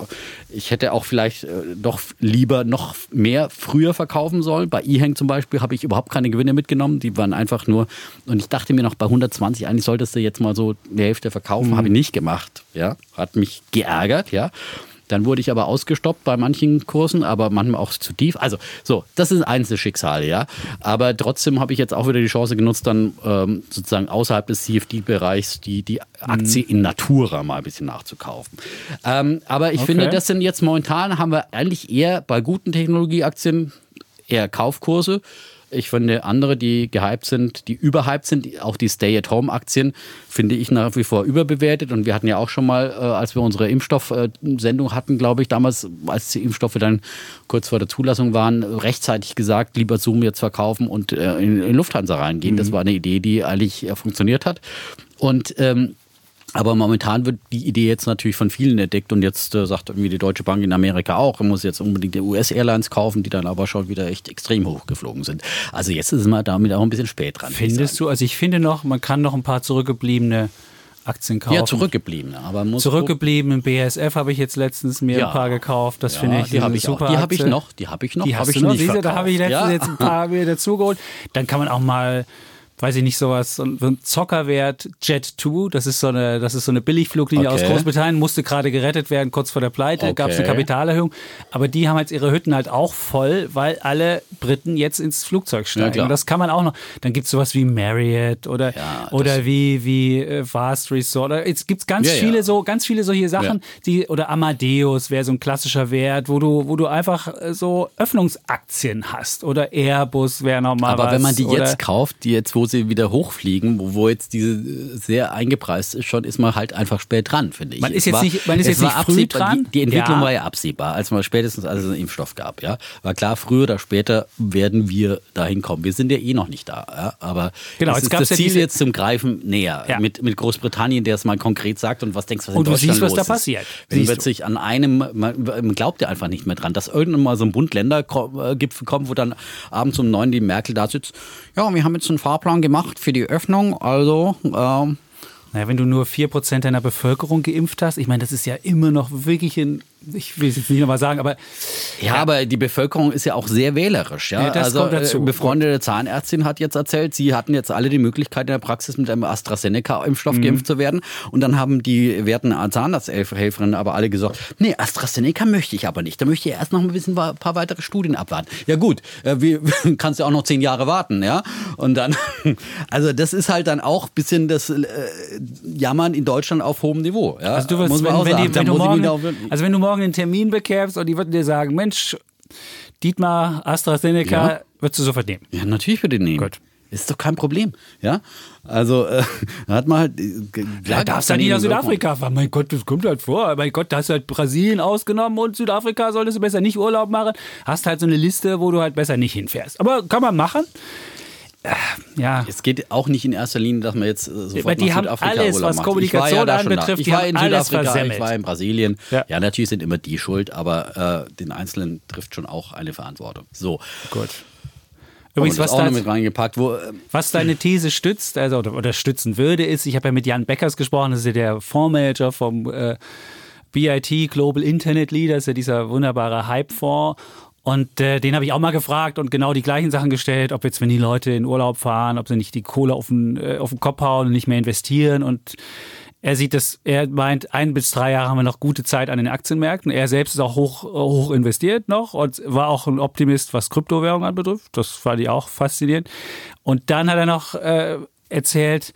ich hätte auch vielleicht äh, doch lieber noch mehr früher verkaufen sollen. Bei E-Hang zum Beispiel Beispiel habe ich überhaupt keine Gewinne mitgenommen. Die waren einfach nur, und ich dachte mir noch bei 120, eigentlich solltest du jetzt mal so die Hälfte verkaufen. Mhm. Habe ich nicht gemacht. Ja, hat mich geärgert, ja. Dann wurde ich aber ausgestoppt bei manchen Kursen, aber manchmal auch zu tief. Also so, das ist Einzelschicksale, ja. Aber trotzdem habe ich jetzt auch wieder die Chance genutzt, dann ähm, sozusagen außerhalb des CFD-Bereichs die, die Aktie mhm. in Natura mal ein bisschen nachzukaufen. Ähm, aber ich okay. finde, das sind jetzt momentan, haben wir eigentlich eher bei guten Technologieaktien eher Kaufkurse. Ich finde andere, die gehypt sind, die überhyped sind, auch die Stay-at-Home-Aktien, finde ich nach wie vor überbewertet. Und wir hatten ja auch schon mal, äh, als wir unsere Impfstoffsendung hatten, glaube ich, damals, als die Impfstoffe dann kurz vor der Zulassung waren, rechtzeitig gesagt, lieber Zoom jetzt verkaufen und äh, in, in Lufthansa reingehen. Mhm. Das war eine Idee, die eigentlich äh, funktioniert hat. Und ähm, aber momentan wird die Idee jetzt natürlich von vielen entdeckt und jetzt äh, sagt irgendwie die Deutsche Bank in Amerika auch, man muss jetzt unbedingt die US-Airlines kaufen, die dann aber schon wieder echt extrem hoch geflogen sind. Also jetzt ist man damit auch ein bisschen spät dran. Findest du? Also ich finde noch, man kann noch ein paar zurückgebliebene Aktien kaufen. Ja, zurückgebliebene, aber muss zurückgebliebene BSF habe ich jetzt letztens mir ja. ein paar gekauft. Das ja, finde ich die habe ich super. Auch. Die habe ich noch, die habe ich noch. Die hast hab ich noch. Siehste, da habe ich letztens ja. jetzt ein paar mir dazugeholt. Dann kann man auch mal weiß ich nicht, sowas, so ein Zockerwert Jet 2, das ist so eine, das ist so eine Billigfluglinie okay. aus Großbritannien, musste gerade gerettet werden, kurz vor der Pleite, okay. gab es eine Kapitalerhöhung. Aber die haben jetzt ihre Hütten halt auch voll, weil alle Briten jetzt ins Flugzeug steigen. Ja, Und das kann man auch noch. Dann gibt es sowas wie Marriott oder, ja, oder wie, wie äh, Fast Resort. Jetzt gibt es ganz ja, viele so, ganz viele solche Sachen, die, oder Amadeus wäre so ein klassischer Wert, wo du, wo du einfach äh, so Öffnungsaktien hast. Oder Airbus wäre nochmal Aber was. wenn man die jetzt kauft, die jetzt, wo sie wieder hochfliegen, wo, wo jetzt diese sehr eingepreist ist, schon ist man halt einfach spät dran, finde ich. Man ist jetzt war, nicht, man ist jetzt nicht früh dran. Die, die Entwicklung ja. war ja absehbar, als man spätestens als es einen Impfstoff gab, ja. War klar, früher oder später werden wir dahin kommen. Wir sind ja eh noch nicht da, ja. Aber genau, das, ist das Ziel ja jetzt zum Greifen näher. Ja. Mit, mit Großbritannien, der es mal konkret sagt und was denkst du, was und in Deutschland siehst, was da passiert. Wenn plötzlich an einem, man, man glaubt ja einfach nicht mehr dran, dass irgendwann mal so ein Bund-Länder-Gipfel kommt, wo dann abends um neun die Merkel da sitzt. Ja, wir haben jetzt einen Fahrplan gemacht für die Öffnung. Also ähm naja, wenn du nur 4% deiner Bevölkerung geimpft hast, ich meine, das ist ja immer noch wirklich ein ich will es jetzt nicht nochmal sagen, aber. Ja, ja, aber die Bevölkerung ist ja auch sehr wählerisch. Ja, ja das also, kommt dazu. Äh, befreundete Zahnärztin hat jetzt erzählt, sie hatten jetzt alle die Möglichkeit in der Praxis mit einem AstraZeneca-Impfstoff mhm. geimpft zu werden. Und dann haben die werten Zahnarzthelferinnen aber alle gesagt, nee, AstraZeneca möchte ich aber nicht. Da möchte ich erst noch ein bisschen ein paar weitere Studien abwarten. Ja gut, äh, wie, kannst du auch noch zehn Jahre warten, ja? Und dann, also das ist halt dann auch ein bisschen das äh, Jammern in Deutschland auf hohem Niveau. Ja? Also du wirst, wenn, wenn, die, wenn du morgen, also wenn du morgen einen Termin bekämst und die würden dir sagen, Mensch, Dietmar, AstraZeneca, ja. würdest du sofort nehmen? Ja, natürlich würde ich nehmen. Gut. Ist doch kein Problem, ja. Also äh, hat man halt. Äh, ja, darfst ja nicht nach Südafrika fahren. Mein Gott, das kommt halt vor. Mein Gott, da hast du halt Brasilien ausgenommen und Südafrika solltest du besser nicht Urlaub machen. Hast halt so eine Liste, wo du halt besser nicht hinfährst. Aber kann man machen. Äh, ja. Es geht auch nicht in erster Linie, dass man jetzt äh, sofort Aber die nach Südafrika haben alles, Urlaub was macht. Kommunikation ja anbetrifft, ich war in Südafrika, ich war in Brasilien. Ja. ja, natürlich sind immer die schuld, aber äh, den Einzelnen trifft schon auch eine Verantwortung. So. Gut. Übrigens, was, da, wo, äh, was deine These stützt, also oder, oder stützen würde, ist, ich habe ja mit Jan Beckers gesprochen, das ist ja der Fondsmanager vom äh, BIT Global Internet Leader, ist ja dieser wunderbare Hype-Fonds. Und äh, den habe ich auch mal gefragt und genau die gleichen Sachen gestellt, ob jetzt, wenn die Leute in Urlaub fahren, ob sie nicht die Kohle auf den, äh, auf den Kopf hauen und nicht mehr investieren. Und er sieht das, er meint, ein bis drei Jahre haben wir noch gute Zeit an den Aktienmärkten. Er selbst ist auch hoch, hoch investiert noch und war auch ein Optimist, was Kryptowährungen anbetrifft. Das fand ich auch faszinierend. Und dann hat er noch äh, erzählt,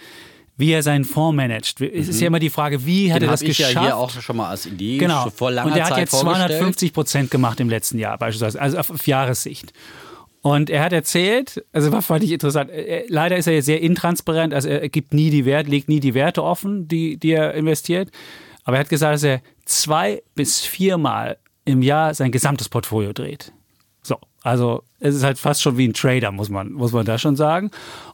wie er seinen Fonds managt. Es ist ja immer die Frage, wie hat Den er das geschafft? Ich ja hier auch schon mal als Idee genau. vor langer Und er hat Zeit jetzt 250 Prozent gemacht im letzten Jahr beispielsweise, also auf, auf Jahressicht. Und er hat erzählt, also was fand ich interessant, er, leider ist er jetzt sehr intransparent, also er gibt nie die Werte, legt nie die Werte offen, die, die er investiert. Aber er hat gesagt, dass er zwei bis viermal im Jahr sein gesamtes Portfolio dreht. So, also es ist halt fast schon wie ein Trader, muss man, muss man da schon sagen.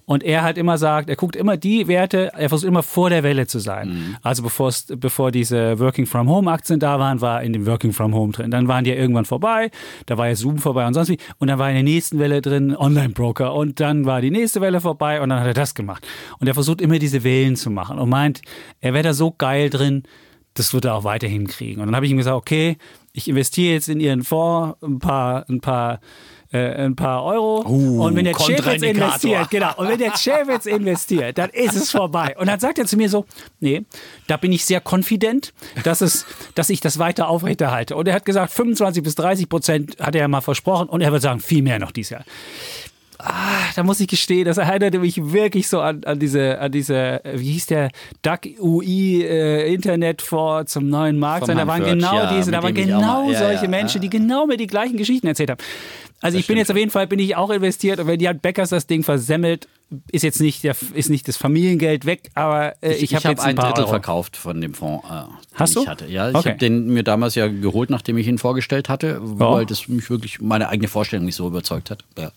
Und er halt immer sagt, er guckt immer die Werte, er versucht immer vor der Welle zu sein. Mhm. Also bevor diese Working from Home Aktien da waren, war er in dem Working from Home drin. Dann waren die ja irgendwann vorbei, da war ja Zoom vorbei und sonst wie. Und dann war in der nächsten Welle drin Online Broker und dann war die nächste Welle vorbei und dann hat er das gemacht. Und er versucht immer diese Wellen zu machen und meint, er wäre da so geil drin, das wird er auch weiterhin kriegen. Und dann habe ich ihm gesagt, okay, ich investiere jetzt in Ihren Fonds ein paar, ein paar äh, ein paar Euro. Uh, und wenn der Chef jetzt investiert, genau, und wenn der Chef jetzt investiert, dann ist es vorbei. Und dann sagt er zu mir so, nee, da bin ich sehr confident, dass, es, dass ich das weiter aufrechterhalte. Und er hat gesagt, 25 bis 30 Prozent hat er ja mal versprochen und er wird sagen, viel mehr noch dieses Jahr. Ah, da muss ich gestehen, das erinnerte mich wirklich so an, an diese, an diese, wie hieß der, Duck UI äh, Internetfonds zum neuen Markt. Da waren genau ja, diese, da waren genau ja, solche ja, Menschen, die genau mir die gleichen Geschichten erzählt haben. Also das ich bin jetzt auf jeden Fall, bin ich auch investiert und wenn die halt Bäckers das Ding versemmelt, ist jetzt nicht, der, ist nicht das Familiengeld weg, aber äh, ich, ich habe hab jetzt ein, ein Drittel Euro. verkauft von dem Fonds. Äh, Hast du? Ich hatte. Ja, okay. ich habe den mir damals ja geholt, nachdem ich ihn vorgestellt hatte, oh. weil das mich wirklich meine eigene Vorstellung nicht so überzeugt hat. Ja.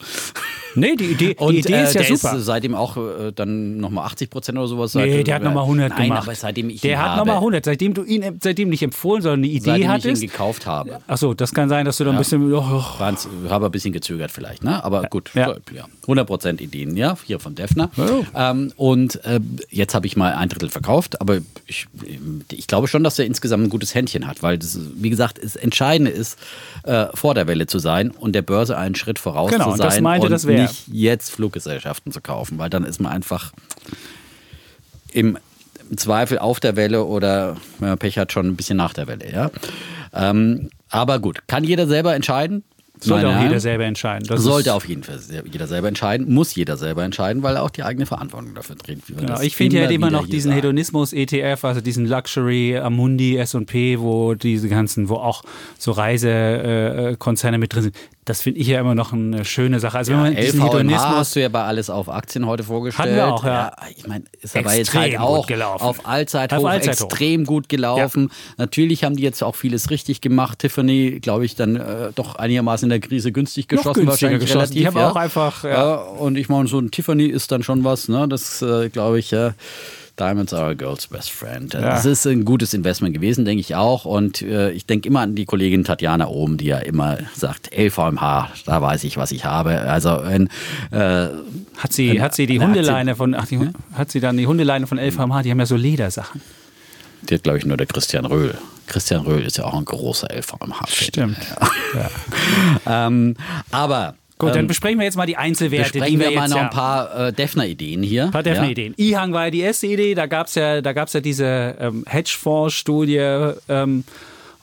Nee, die Idee, und, die Idee äh, ist ja super. Ist seitdem auch äh, dann nochmal 80 Prozent oder sowas. Nee, seit, der hat nochmal 100 nein, gemacht. aber seitdem ich Der ihn hat nochmal 100, seitdem du ihn seitdem nicht empfohlen, sondern eine Idee seitdem hattest. Seitdem ich ihn gekauft habe. Achso, das kann sein, dass du da ein ja. bisschen... Oh, oh. habe ein bisschen gezögert vielleicht, ne? aber gut. Ja. ja. 100 Prozent Ideen, ja, hier von Defner. Ja. Ähm, und äh, jetzt habe ich mal ein Drittel verkauft, aber ich, ich glaube schon, dass er insgesamt ein gutes Händchen hat, weil das, wie gesagt, das Entscheidende ist, äh, vor der Welle zu sein und der Börse einen Schritt voraus genau, zu sein das meinte, und das nicht jetzt Fluggesellschaften zu kaufen, weil dann ist man einfach im Zweifel auf der Welle oder wenn man Pech hat, schon ein bisschen nach der Welle. Ja? Ähm, aber gut, kann jeder selber entscheiden. Sollte auch jeder selber entscheiden. Das sollte auf jeden Fall jeder selber entscheiden, muss jeder selber entscheiden, weil er auch die eigene Verantwortung dafür trägt. Genau, ich finde ja immer noch diesen Hedonismus-ETF, also diesen Luxury Amundi S&P, wo diese ganzen, wo auch so Reisekonzerne mit drin sind das finde ich ja immer noch eine schöne Sache. Also ja, wenn man diesen Hedonismus hast du ja bei alles auf Aktien heute vorgestellt. Hatten wir auch, ja. ja ich meine, ist aber jetzt halt auch auf Allzeit hoch, Allzeit extrem gut gelaufen. Ja. Natürlich haben die jetzt auch vieles richtig gemacht. Tiffany, glaube ich, dann äh, doch einigermaßen in der Krise günstig geschossen, wahrscheinlich geschossen. relativ. Die haben auch einfach. Ja. und ich meine, so ein Tiffany ist dann schon was. Ne? Das äh, glaube ich. ja. Diamonds are a girl's best friend. Ja. Das ist ein gutes Investment gewesen, denke ich auch. Und äh, ich denke immer an die Kollegin Tatjana oben, die ja immer sagt, LVMH, da weiß ich, was ich habe. Also wenn, äh, hat sie, wenn, hat sie die Hundeleine von, ach, die, hat sie dann die Hundeleine von LVMH, die haben ja so Ledersachen. Die hat, glaube ich, nur der Christian Röhl Christian Röhl ist ja auch ein großer LVMH. Stimmt. Ja. ähm, aber Gut, dann ähm, besprechen wir jetzt mal die Einzelwerte. Besprechen die wir, wir mal noch ein paar äh, Defner-Ideen hier. Ein paar Defner-Ideen. Ja. IHANG war ja die erste Idee. Da gab es ja, da gab's ja diese ähm, Hedgefonds-Studie, ähm,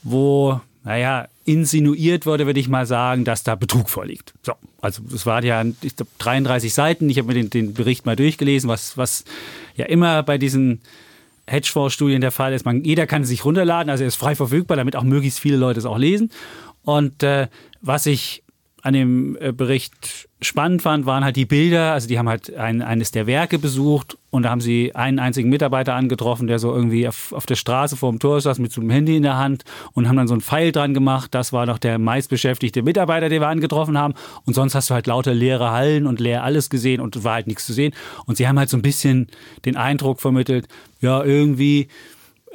wo, naja, insinuiert wurde, würde ich mal sagen, dass da Betrug vorliegt. So, also es waren ja ich glaub, 33 Seiten. Ich habe mir den, den Bericht mal durchgelesen, was, was ja immer bei diesen Hedgefonds-Studien der Fall ist. Man, jeder kann sich runterladen, also er ist frei verfügbar, damit auch möglichst viele Leute es auch lesen. Und äh, was ich an dem äh, Bericht spannend fand, waren halt die Bilder. Also die haben halt ein, eines der Werke besucht und da haben sie einen einzigen Mitarbeiter angetroffen, der so irgendwie auf, auf der Straße vor dem Tor saß mit so einem Handy in der Hand und haben dann so einen Pfeil dran gemacht. Das war noch der meistbeschäftigte Mitarbeiter, den wir angetroffen haben. Und sonst hast du halt lauter leere Hallen und leer alles gesehen und war halt nichts zu sehen. Und sie haben halt so ein bisschen den Eindruck vermittelt, ja, irgendwie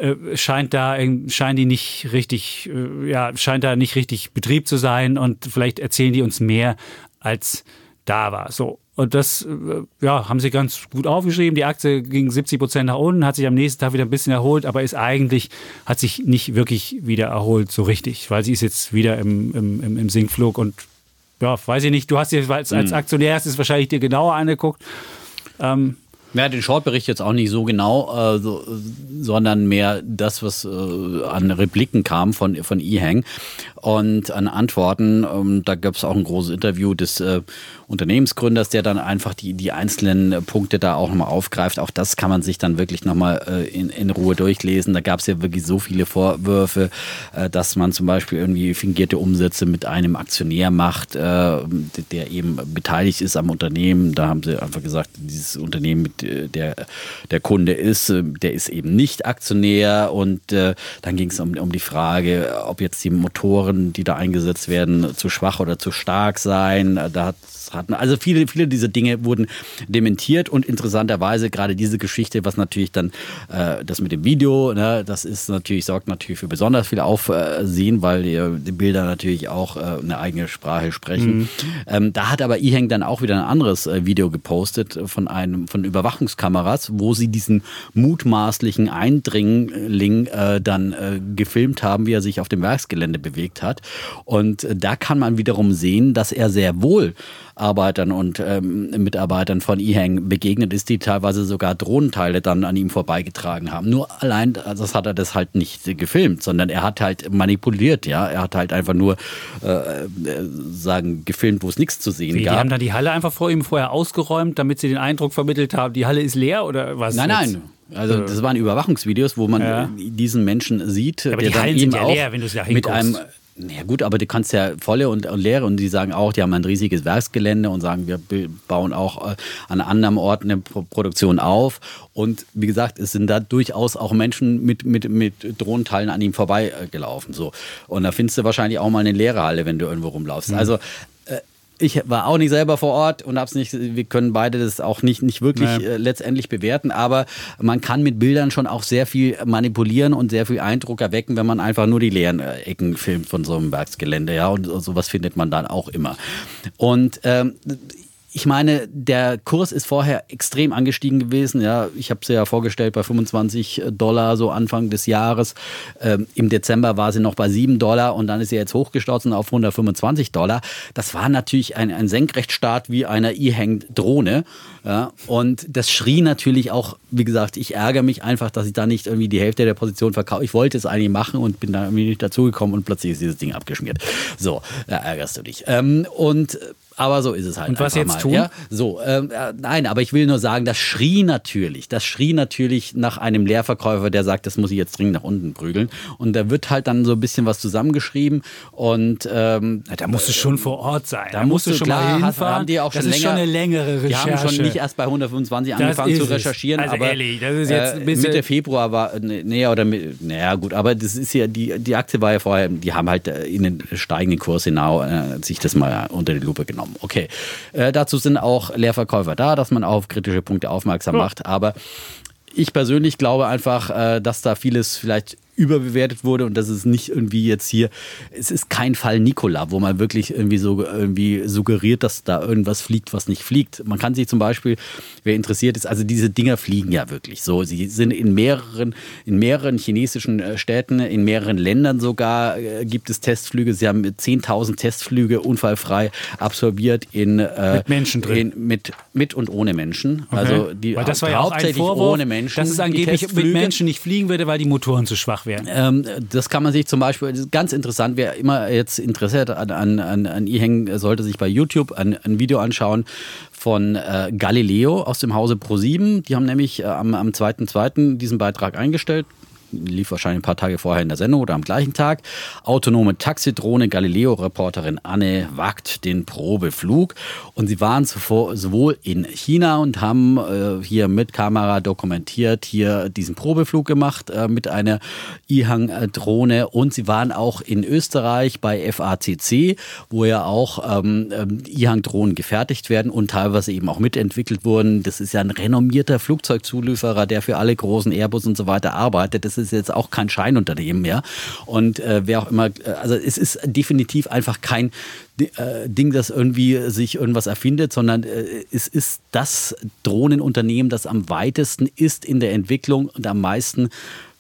äh, scheint da scheint die nicht richtig äh, ja scheint da nicht richtig Betrieb zu sein und vielleicht erzählen die uns mehr als da war. So. Und das äh, ja haben sie ganz gut aufgeschrieben. Die Aktie ging 70 Prozent nach unten hat sich am nächsten Tag wieder ein bisschen erholt aber ist eigentlich hat sich nicht wirklich wieder erholt so richtig weil sie ist jetzt wieder im, im, im Sinkflug und ja weiß ich nicht. Du hast dir als, als hm. Aktionär hast es wahrscheinlich dir genauer angeguckt. Ähm, ja, den Shortbericht jetzt auch nicht so genau, äh, so, sondern mehr das, was äh, an Repliken kam von, von E-Hang und an Antworten. Ähm, da gab es auch ein großes Interview des äh, Unternehmensgründers, der dann einfach die, die einzelnen Punkte da auch nochmal aufgreift. Auch das kann man sich dann wirklich nochmal äh, in, in Ruhe durchlesen. Da gab es ja wirklich so viele Vorwürfe, äh, dass man zum Beispiel irgendwie fingierte Umsätze mit einem Aktionär macht, äh, der eben beteiligt ist am Unternehmen. Da haben sie einfach gesagt, dieses Unternehmen, mit äh, der der Kunde ist, äh, der ist eben nicht Aktionär. Und äh, dann ging es um, um die Frage, ob jetzt die Motoren, die da eingesetzt werden, zu schwach oder zu stark seien. Da hat hatten. Also viele, viele dieser Dinge wurden dementiert und interessanterweise gerade diese Geschichte, was natürlich dann äh, das mit dem Video, ne, das ist natürlich, sorgt natürlich für besonders viel Aufsehen, weil die, Bilder natürlich auch äh, eine eigene Sprache sprechen. Mhm. Ähm, da hat aber Iheng dann auch wieder ein anderes äh, Video gepostet von einem von Überwachungskameras, wo sie diesen mutmaßlichen Eindringling äh, dann äh, gefilmt haben, wie er sich auf dem Werksgelände bewegt hat. Und äh, da kann man wiederum sehen, dass er sehr wohl Arbeitern und ähm, Mitarbeitern von eHang begegnet ist, die teilweise sogar Drohnenteile dann an ihm vorbeigetragen haben. Nur allein, das hat er das halt nicht gefilmt, sondern er hat halt manipuliert, ja. Er hat halt einfach nur äh, äh sagen gefilmt, wo es nichts zu sehen Wie, gab. Die haben dann die Halle einfach vor ihm vorher ausgeräumt, damit sie den Eindruck vermittelt haben, die Halle ist leer oder was? Nein, jetzt? nein. Also das waren Überwachungsvideos, wo man ja. diesen Menschen sieht, aber der die dann eben ja auch leer, wenn du da mit einem ja gut, aber du kannst ja volle und, und, leere und die sagen auch, die haben ein riesiges Werksgelände und sagen, wir bauen auch äh, an anderen Orten eine Produktion auf. Und wie gesagt, es sind da durchaus auch Menschen mit, mit, mit Drohnenteilen an ihm vorbeigelaufen. So. Und da findest du wahrscheinlich auch mal eine leere Halle, wenn du irgendwo rumlaufst. Mhm. Also ich war auch nicht selber vor Ort und hab's nicht, wir können beide das auch nicht, nicht wirklich nee. äh, letztendlich bewerten, aber man kann mit Bildern schon auch sehr viel manipulieren und sehr viel Eindruck erwecken, wenn man einfach nur die leeren äh, Ecken filmt von so einem Werksgelände, ja, und sowas findet man dann auch immer. Und ähm, ich meine, der Kurs ist vorher extrem angestiegen gewesen. Ja, ich habe sie ja vorgestellt bei 25 Dollar so Anfang des Jahres. Ähm, Im Dezember war sie noch bei 7 Dollar und dann ist sie jetzt hochgestoßen auf 125 Dollar. Das war natürlich ein, ein Senkrechtstart wie einer E-Hang-Drohne. Ja, und das schrie natürlich auch, wie gesagt, ich ärgere mich einfach, dass ich da nicht irgendwie die Hälfte der Position verkaufe. Ich wollte es eigentlich machen und bin da irgendwie nicht dazugekommen und plötzlich ist dieses Ding abgeschmiert. So, da ärgerst du dich. Ähm, und aber so ist es halt. Und was jetzt mal. tun? Ja, so, ähm, äh, nein, aber ich will nur sagen, das schrie natürlich, das schrie natürlich nach einem Leerverkäufer, der sagt, das muss ich jetzt dringend nach unten prügeln. Und da wird halt dann so ein bisschen was zusammengeschrieben und ähm, da musst du schon vor Ort sein. Da, da musst du schon klar, mal hinfahren. Haben die auch schon das ist länger, schon eine längere Recherche. Die haben schon nicht erst bei 125 angefangen zu recherchieren, also aber ehrlich, das ist jetzt ein bisschen Mitte Februar war, nee, oder naja gut, aber das ist ja die die Aktie war ja vorher, die haben halt äh, in den steigenden Kurs hinaus äh, sich das mal unter die Lupe genommen. Okay. Äh, dazu sind auch Leerverkäufer da, dass man auf kritische Punkte aufmerksam macht. Aber ich persönlich glaube einfach, äh, dass da vieles vielleicht überbewertet wurde und dass es nicht irgendwie jetzt hier, es ist kein Fall Nikola, wo man wirklich irgendwie so irgendwie suggeriert, dass da irgendwas fliegt, was nicht fliegt. Man kann sich zum Beispiel, wer interessiert ist, also diese Dinger fliegen ja wirklich so. Sie sind in mehreren, in mehreren chinesischen äh, Städten, in mehreren Ländern sogar äh, gibt es Testflüge. Sie haben 10.000 Testflüge unfallfrei absolviert in äh, mit Menschen drin. In, mit, mit und ohne Menschen. Okay. Also die weil das war ja auch ein Vorwurf, ohne Menschen. Dass es angeblich mit Menschen nicht fliegen würde, weil die Motoren zu schwach wären. Ähm, das kann man sich zum Beispiel, ganz interessant, wer immer jetzt Interesse hat an, an, an, an E-Hang, sollte sich bei YouTube ein, ein Video anschauen von äh, Galileo aus dem Hause Pro7. Die haben nämlich äh, am, am 2.2. diesen Beitrag eingestellt lief wahrscheinlich ein paar Tage vorher in der Sendung oder am gleichen Tag. Autonome Taxidrohne Galileo-Reporterin Anne wagt den Probeflug. Und sie waren zuvor sowohl in China und haben äh, hier mit Kamera dokumentiert, hier diesen Probeflug gemacht äh, mit einer IHANG-Drohne. Und sie waren auch in Österreich bei FACC, wo ja auch ähm, ähm IHANG-Drohnen gefertigt werden und teilweise eben auch mitentwickelt wurden. Das ist ja ein renommierter Flugzeugzulieferer, der für alle großen Airbus und so weiter arbeitet. Das ist jetzt auch kein Scheinunternehmen mehr. Und äh, wer auch immer, äh, also es ist definitiv einfach kein äh, Ding, das irgendwie sich irgendwas erfindet, sondern äh, es ist das Drohnenunternehmen, das am weitesten ist in der Entwicklung und am meisten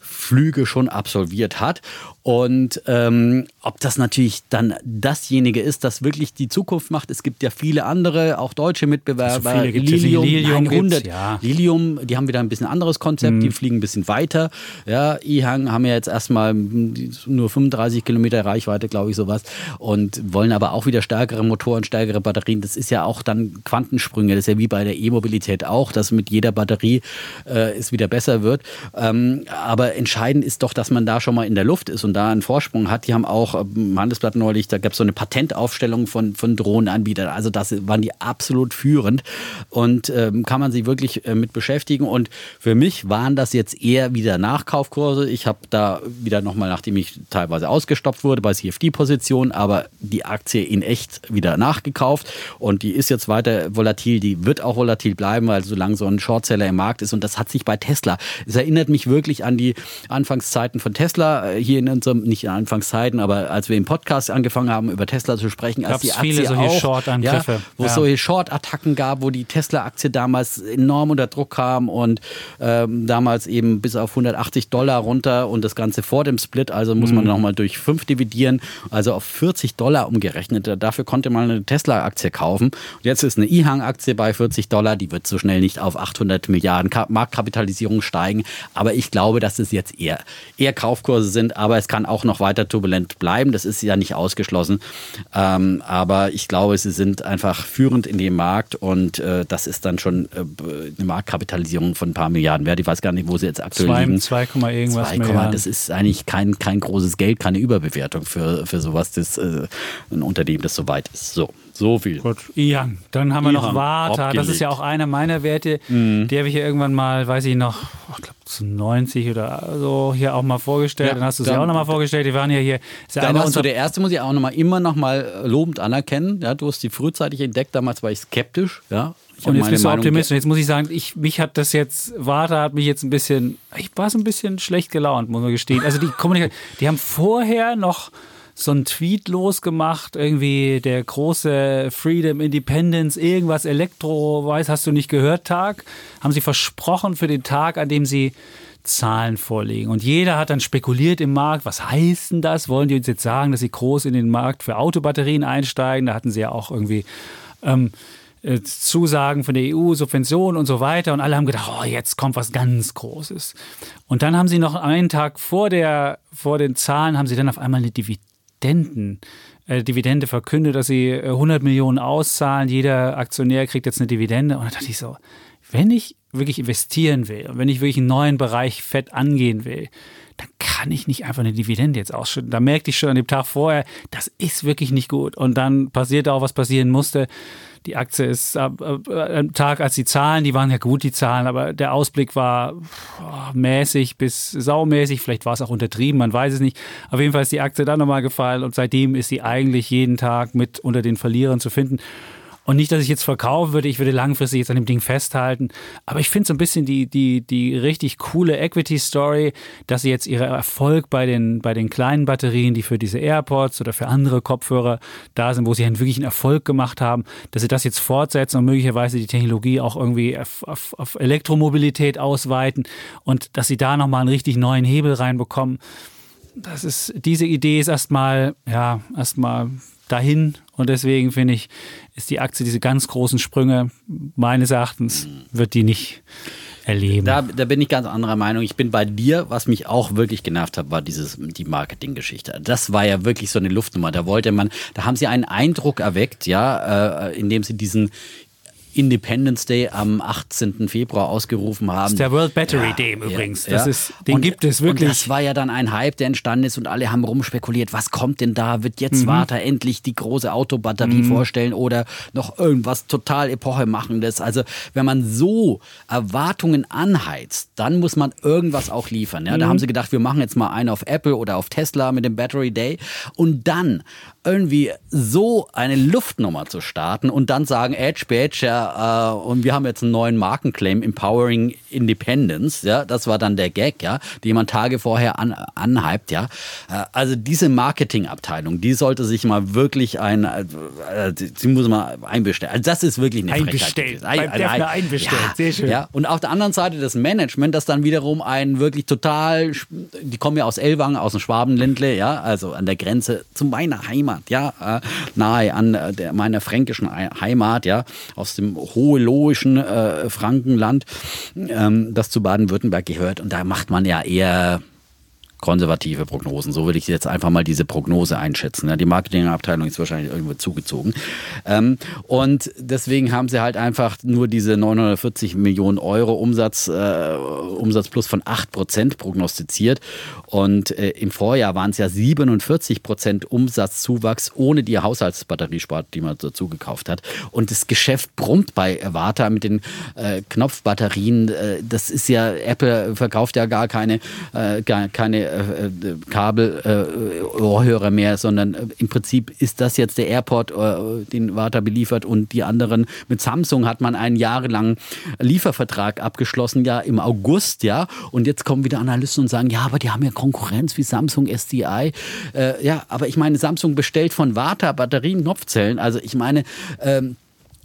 Flüge schon absolviert hat. Und ähm, ob das natürlich dann dasjenige ist, das wirklich die Zukunft macht. Es gibt ja viele andere, auch deutsche Mitbewerber. So viele Lilium, Lilium, 100. Ja. Lilium, die haben wieder ein bisschen anderes Konzept, mhm. die fliegen ein bisschen weiter. Ja, IHANG haben ja jetzt erstmal nur 35 Kilometer Reichweite, glaube ich, sowas. Und wollen aber auch wieder stärkere Motoren, stärkere Batterien. Das ist ja auch dann Quantensprünge. Das ist ja wie bei der E-Mobilität auch, dass mit jeder Batterie äh, es wieder besser wird. Ähm, aber entscheidend ist doch, dass man da schon mal in der Luft ist und und da einen Vorsprung hat. Die haben auch im ähm, Handelsblatt neulich, da gab es so eine Patentaufstellung von, von Drohnenanbietern. Also das waren die absolut führend und ähm, kann man sich wirklich äh, mit beschäftigen. Und für mich waren das jetzt eher wieder Nachkaufkurse. Ich habe da wieder nochmal, nachdem ich teilweise ausgestoppt wurde bei CFD-Positionen, aber die Aktie in echt wieder nachgekauft und die ist jetzt weiter volatil. Die wird auch volatil bleiben, weil solange so ein Shortseller im Markt ist und das hat sich bei Tesla. Es erinnert mich wirklich an die Anfangszeiten von Tesla äh, hier in unserem, nicht in Anfangszeiten, aber als wir im Podcast angefangen haben, über Tesla zu sprechen, als die Aktie viele solche auch, Short-Angriffe. Ja, wo ja. es solche Short-Attacken gab, wo die Tesla-Aktie damals enorm unter Druck kam und ähm, damals eben bis auf 180 Dollar runter und das Ganze vor dem Split, also muss man mhm. nochmal durch fünf dividieren, also auf 40 Dollar umgerechnet. Dafür konnte man eine Tesla-Aktie kaufen. Und jetzt ist eine IHANG-Aktie bei 40 Dollar, die wird so schnell nicht auf 800 Milliarden Marktkapitalisierung steigen, aber ich glaube, dass es jetzt eher, eher Kaufkurse sind, aber es kann auch noch weiter turbulent bleiben. Das ist ja nicht ausgeschlossen. Ähm, aber ich glaube, sie sind einfach führend in dem Markt und äh, das ist dann schon äh, eine Marktkapitalisierung von ein paar Milliarden wert. Ich weiß gar nicht, wo sie jetzt aktuell Zwei, liegen. 2, irgendwas 2, Milliarden. Das ist eigentlich kein, kein großes Geld, keine Überbewertung für, für sowas, das, äh, ein Unternehmen, das so weit ist. So. So viel. Gut, Ian. Dann haben wir noch Warta. Das ist ja auch einer meiner Werte. Mhm. Die habe ich ja irgendwann mal, weiß ich noch, ich glaube zu 90 oder so hier auch mal vorgestellt. Ja, dann hast du sie auch noch mal vorgestellt. Die waren ja hier. Ja da warst du der Erste, muss ich auch noch mal immer noch mal lobend anerkennen. Ja, du hast die frühzeitig entdeckt. Damals war ich skeptisch. Ja, und jetzt bist du Optimist. Und jetzt muss ich sagen, ich, mich hat das jetzt, Warta hat mich jetzt ein bisschen, ich war so ein bisschen schlecht gelaunt, muss man gestehen. Also die Kommunikation, die haben vorher noch so einen Tweet losgemacht, irgendwie der große Freedom, Independence, irgendwas Elektro, weiß, hast du nicht gehört, Tag. Haben sie versprochen für den Tag, an dem sie Zahlen vorlegen. Und jeder hat dann spekuliert im Markt, was heißt denn das? Wollen die uns jetzt sagen, dass sie groß in den Markt für Autobatterien einsteigen? Da hatten sie ja auch irgendwie ähm, äh, Zusagen von der EU, Subventionen und so weiter. Und alle haben gedacht, oh, jetzt kommt was ganz Großes. Und dann haben sie noch einen Tag vor, der, vor den Zahlen, haben sie dann auf einmal eine Dividende Dividenden, äh, Dividende verkündet, dass sie 100 äh, Millionen auszahlen. Jeder Aktionär kriegt jetzt eine Dividende. Und da dachte ich so, wenn ich wirklich investieren will und wenn ich wirklich einen neuen Bereich fett angehen will, dann kann ich nicht einfach eine Dividende jetzt ausschütten. Da merkte ich schon an dem Tag vorher, das ist wirklich nicht gut. Und dann passierte auch, was passieren musste. Die Aktie ist am Tag, als die Zahlen, die waren ja gut, die Zahlen, aber der Ausblick war mäßig bis saumäßig. Vielleicht war es auch untertrieben, man weiß es nicht. Auf jeden Fall ist die Aktie dann nochmal gefallen und seitdem ist sie eigentlich jeden Tag mit unter den Verlierern zu finden. Und nicht, dass ich jetzt verkaufen würde, ich würde langfristig jetzt an dem Ding festhalten. Aber ich finde so ein bisschen die, die, die richtig coole Equity-Story, dass sie jetzt ihren Erfolg bei den, bei den kleinen Batterien, die für diese AirPods oder für andere Kopfhörer da sind, wo sie einen wirklichen Erfolg gemacht haben, dass sie das jetzt fortsetzen und möglicherweise die Technologie auch irgendwie auf, auf, auf Elektromobilität ausweiten und dass sie da nochmal einen richtig neuen Hebel reinbekommen. Das ist, diese Idee ist erstmal, ja, erstmal dahin. Und deswegen finde ich, ist die Aktie diese ganz großen Sprünge, meines Erachtens, wird die nicht erleben. Da, da bin ich ganz anderer Meinung. Ich bin bei dir, was mich auch wirklich genervt hat, war dieses, die Marketinggeschichte. Das war ja wirklich so eine Luftnummer. Da wollte man, da haben sie einen Eindruck erweckt, ja, äh, indem sie diesen Independence Day am 18. Februar ausgerufen haben. Das ist der World Battery ja, Day übrigens. Das ja. ist, den und, gibt es wirklich. Und das war ja dann ein Hype, der entstanden ist und alle haben rumspekuliert, was kommt denn da? Wird jetzt mhm. Warta endlich die große Autobatterie mhm. vorstellen oder noch irgendwas total epochemachendes? Also wenn man so Erwartungen anheizt, dann muss man irgendwas auch liefern. Ja? Da mhm. haben sie gedacht, wir machen jetzt mal einen auf Apple oder auf Tesla mit dem Battery Day und dann irgendwie so eine Luftnummer zu starten und dann sagen, Edge Badge, ja, äh, und wir haben jetzt einen neuen Markenclaim, Empowering Independence, ja, das war dann der Gag, ja, den man Tage vorher an, anhypt, ja. Äh, also diese Marketingabteilung, die sollte sich mal wirklich ein, äh, sie muss mal einbestellen. Also das ist wirklich eine Einbestellt. Ein, ein, ein, einbestellt, ja, sehr schön. Ja. Und auf der anderen Seite das Management, das dann wiederum ein wirklich total, die kommen ja aus Elwang, aus dem Schwabenländle, ja, also an der Grenze zu meiner Heimat Heimat, ja, äh, nahe an äh, der, meiner fränkischen Heimat, ja, aus dem hohelohischen äh, Frankenland, ähm, das zu Baden-Württemberg gehört. Und da macht man ja eher konservative Prognosen. So würde ich jetzt einfach mal diese Prognose einschätzen. Ja, die Marketingabteilung ist wahrscheinlich irgendwo zugezogen. Ähm, und deswegen haben sie halt einfach nur diese 940 Millionen Euro Umsatz, äh, Umsatz plus von 8 Prozent prognostiziert. Und äh, im Vorjahr waren es ja 47 Prozent Umsatzzuwachs ohne die Haushaltsbatteriespart, die man dazu gekauft hat. Und das Geschäft brummt bei Warta mit den äh, Knopfbatterien. Äh, das ist ja, Apple verkauft ja gar keine, äh, gar keine äh, äh, Kabel-Ohrhörer äh, mehr, sondern äh, im Prinzip ist das jetzt der Airport, äh, den Warta beliefert und die anderen. Mit Samsung hat man einen jahrelangen Liefervertrag abgeschlossen, ja im August, ja. Und jetzt kommen wieder Analysten und sagen, ja, aber die haben ja Konkurrenz wie Samsung SDI. Ja, aber ich meine, Samsung bestellt von Warta Batterien, Knopfzellen. Also ich meine, ähm,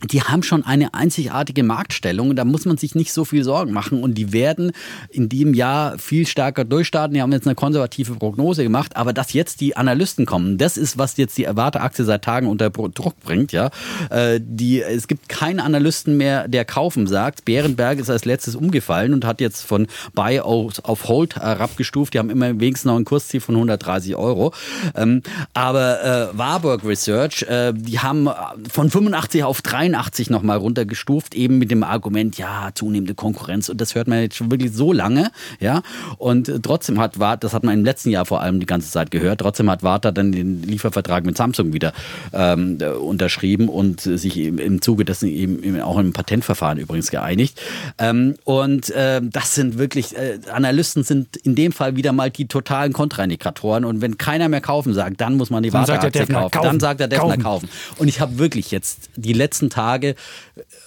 die haben schon eine einzigartige Marktstellung. Da muss man sich nicht so viel Sorgen machen. Und die werden in diesem Jahr viel stärker durchstarten. Die haben jetzt eine konservative Prognose gemacht. Aber dass jetzt die Analysten kommen, das ist, was jetzt die Erwarte-Aktie seit Tagen unter Druck bringt. Ja, äh, die, es gibt keinen Analysten mehr, der kaufen sagt. Bärenberg ist als letztes umgefallen und hat jetzt von Buy auf Hold herabgestuft. Die haben immer wenigstens noch ein Kursziel von 130 Euro. Ähm, aber äh, Warburg Research, äh, die haben von 85 auf 3 82 nochmal runtergestuft, eben mit dem Argument, ja, zunehmende Konkurrenz. Und das hört man jetzt schon wirklich so lange, ja. Und trotzdem hat Warta, das hat man im letzten Jahr vor allem die ganze Zeit gehört, trotzdem hat Warta dann den Liefervertrag mit Samsung wieder ähm, unterschrieben und sich im Zuge dessen eben auch im Patentverfahren übrigens geeinigt. Ähm, und äh, das sind wirklich, äh, Analysten sind in dem Fall wieder mal die totalen Kontraindikatoren. Und wenn keiner mehr kaufen sagt, dann muss man die Warta-Aktie kaufen. kaufen. Dann sagt der Defner kaufen. kaufen. Und ich habe wirklich jetzt die letzten Tage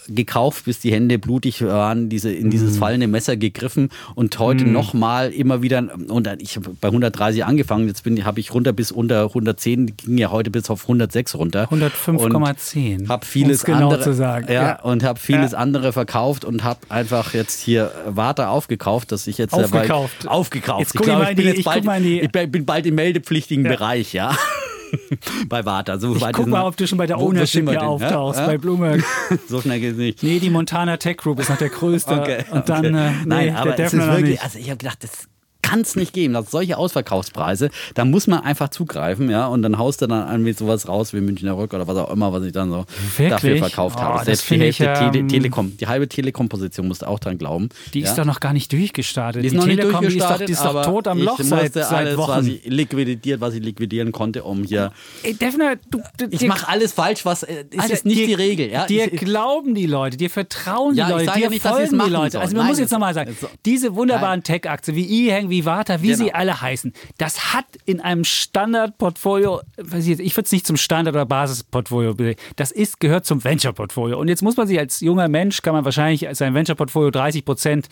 gekauft, bis die Hände blutig waren, diese, in dieses mhm. fallende Messer gegriffen und heute mm. nochmal immer wieder, und ich habe bei 130 angefangen, jetzt habe ich runter bis unter 110, die ging ja heute bis auf 106 runter. 105,10. Habe vieles genau andere, zu sagen. Ja, ja. und habe vieles ja. andere verkauft und habe einfach jetzt hier Warte aufgekauft, dass ich jetzt aufgekauft. Dabei, aufgekauft. Jetzt ich glaube, ich bin jetzt bald, ich bin bald im meldepflichtigen Bereich, ja. bei Warta. So ich guck mal, ob du schon bei der Ownership hier auftauchst, ja? bei Bloomberg. so schnell geht es nicht. Nee, die Montana Tech Group ist noch der größte. Okay, Und dann, okay. äh, nee, Nein, aber der es ist wirklich, also ich habe gedacht, das kann es nicht geben. Das solche Ausverkaufspreise. Da muss man einfach zugreifen, ja. Und dann haust du dann irgendwie sowas raus wie Münchner Rück oder was auch immer, was ich dann so Wirklich? dafür verkauft oh, habe. Selbst die Hälfte ich, ähm, Tele Telekom, die halbe Telekom-Position musst du auch dran glauben. Die ja? ist doch noch gar nicht durchgestartet. Die ist die noch Telekom, nicht durchgestartet, die ist doch, die ist doch tot am Loch seit, seit alles, Wochen. Was ich liquidiert, was ich liquidieren konnte, um hier. Ey, Defner, du, du ich mache alles falsch, was äh, ist also, jetzt nicht dir, die Regel. Ja? Dir ich, glauben die Leute, dir vertrauen die ja, Leute, dir ja nicht, folgen die Leute. Also man Nein, muss jetzt nochmal sagen, diese wunderbaren Tech-Aktien wie E-Hang, wie Derivata, wie Genau. sie alle heißen, das hat in einem Standardportfolio, ich, würde es nicht zum Standard- oder Basisportfolio, das ist, gehört zum Venture-Portfolio. Und jetzt muss man sich als junger Mensch, kann man wahrscheinlich sein Venture-Portfolio 30 Prozent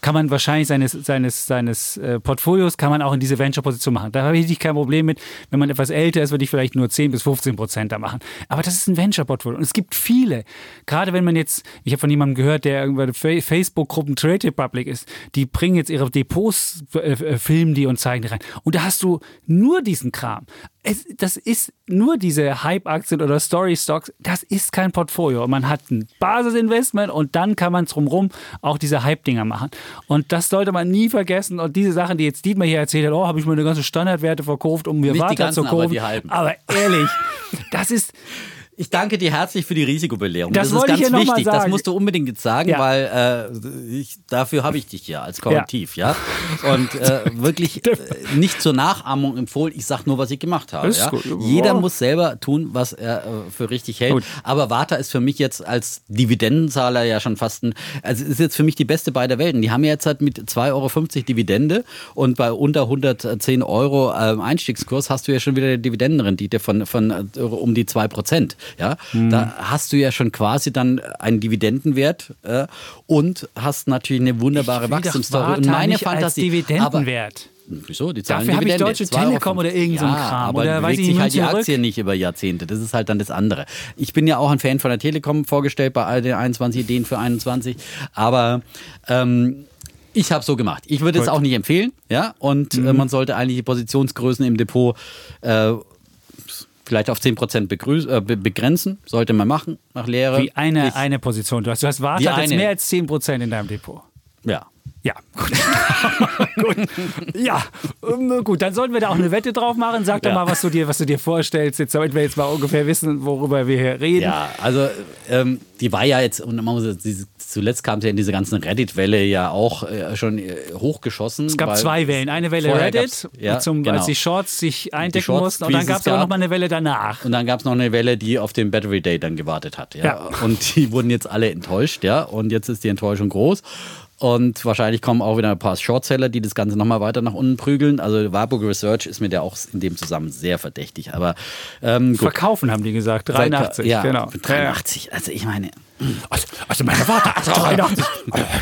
kann man wahrscheinlich seines, seines, seines äh, Portfolios kann man auch in diese Venture-Position machen. Da habe ich kein Problem mit. Wenn man etwas älter ist, würde ich vielleicht nur 10 bis 15 Prozent da machen. Aber das ist ein Venture-Portfolio. Und es gibt viele. Gerade wenn man jetzt, ich habe von jemandem gehört, der Fa- Facebook-Gruppen Trade Republic ist, die bringen jetzt ihre Depots, äh, äh, filmen die und zeigen die rein. Und da hast du nur diesen Kram. Es, das ist nur diese Hype-Aktien oder Story-Stocks. Das ist kein Portfolio. Man hat ein Basisinvestment und dann kann man drumherum auch diese Hype-Dinger machen. Und das sollte man nie vergessen. Und diese Sachen, die jetzt Dietmar hier erzählt hat, oh, habe ich meine ganzen Standardwerte verkauft, um mir Nicht weiter ganzen, zu aber kaufen. halben. aber ehrlich, das ist, Ich danke dir herzlich für die Risikobelehrung. Das Das, ist ganz wichtig. Das musst du unbedingt jetzt sagen, Ja. weil äh, ich, dafür habe ich dich hier als Korrektiv, ja. Und äh, wirklich äh, nicht zur Nachahmung empfohlen. Ich sage nur, was ich gemacht habe. Ja? Jeder Ja. muss selber tun, was er äh, für richtig hält. Gut. Aber Warta ist für mich jetzt als Dividendenzahler ja schon fast ein, also ist jetzt für mich die beste beider Welten. Die haben ja jetzt halt mit 2,50 Euro Dividende und bei unter 110 Euro ähm, Einstiegskurs hast du ja schon wieder eine Dividendenrendite von, von äh, um die 2 Prozent. Ja? Da hast du ja schon quasi dann einen Dividendenwert äh, und hast natürlich eine wunderbare Wachstumsstory. Und meine nicht als Fantasie. Dividendenwert. Aber, wieso? Die zahlen Dafür habe ich. Deutsche 2,50 Euro. Telekom oder irgend so ein ja, Kram. Aber Oder weiß bewegt ich sich halt die zurück. Aktie nicht über Jahrzehnte. Das ist halt dann das andere. Ich bin ja auch ein Fan von der Telekom vorgestellt bei all den 21 Ideen für 21. Aber ähm, ich habe so gemacht. Ich würde es. Mhm. auch nicht empfehlen. Ja, und äh, man sollte eigentlich die Positionsgrößen im Depot äh, vielleicht auf 10% begrüß, äh, be begrenzen. Sollte man machen, nach Lehre. Wie eine, Ich- eine Position. Du hast, du hast Die Warta jetzt mehr als 10 Prozent in deinem Depot. Ja. Ja, gut. gut. Ja, ähm, gut, dann sollten wir da auch eine Wette drauf machen. Sag doch Ja. mal, was du dir, was du dir vorstellst, jetzt, damit wir jetzt mal ungefähr wissen, worüber wir hier reden. Ja, also ähm, die war ja jetzt, und man muss diese, zuletzt kam sie ja in diese ganzen Reddit-Welle ja auch äh, schon äh, hochgeschossen. Es gab zwei Wellen. Eine Welle Reddit, ja, zum, genau. als die Shorts sich eindecken Shorts mussten. Und dann gab es aber gab. noch mal eine Welle danach. Und dann gab es noch eine Welle, die auf den Battery Day dann gewartet hat. Ja? Ja. Und die wurden jetzt alle enttäuscht, ja. Und jetzt ist die Enttäuschung groß. Und wahrscheinlich kommen auch wieder ein paar Shortseller, die das Ganze nochmal weiter nach unten prügeln. Also Warburg Research ist mir der auch in dem Zusammenhang sehr verdächtig. Aber ähm. Verkaufen, haben die gesagt. 83, ja, genau. 83. Also ich meine, Also, also meine Warte, 83.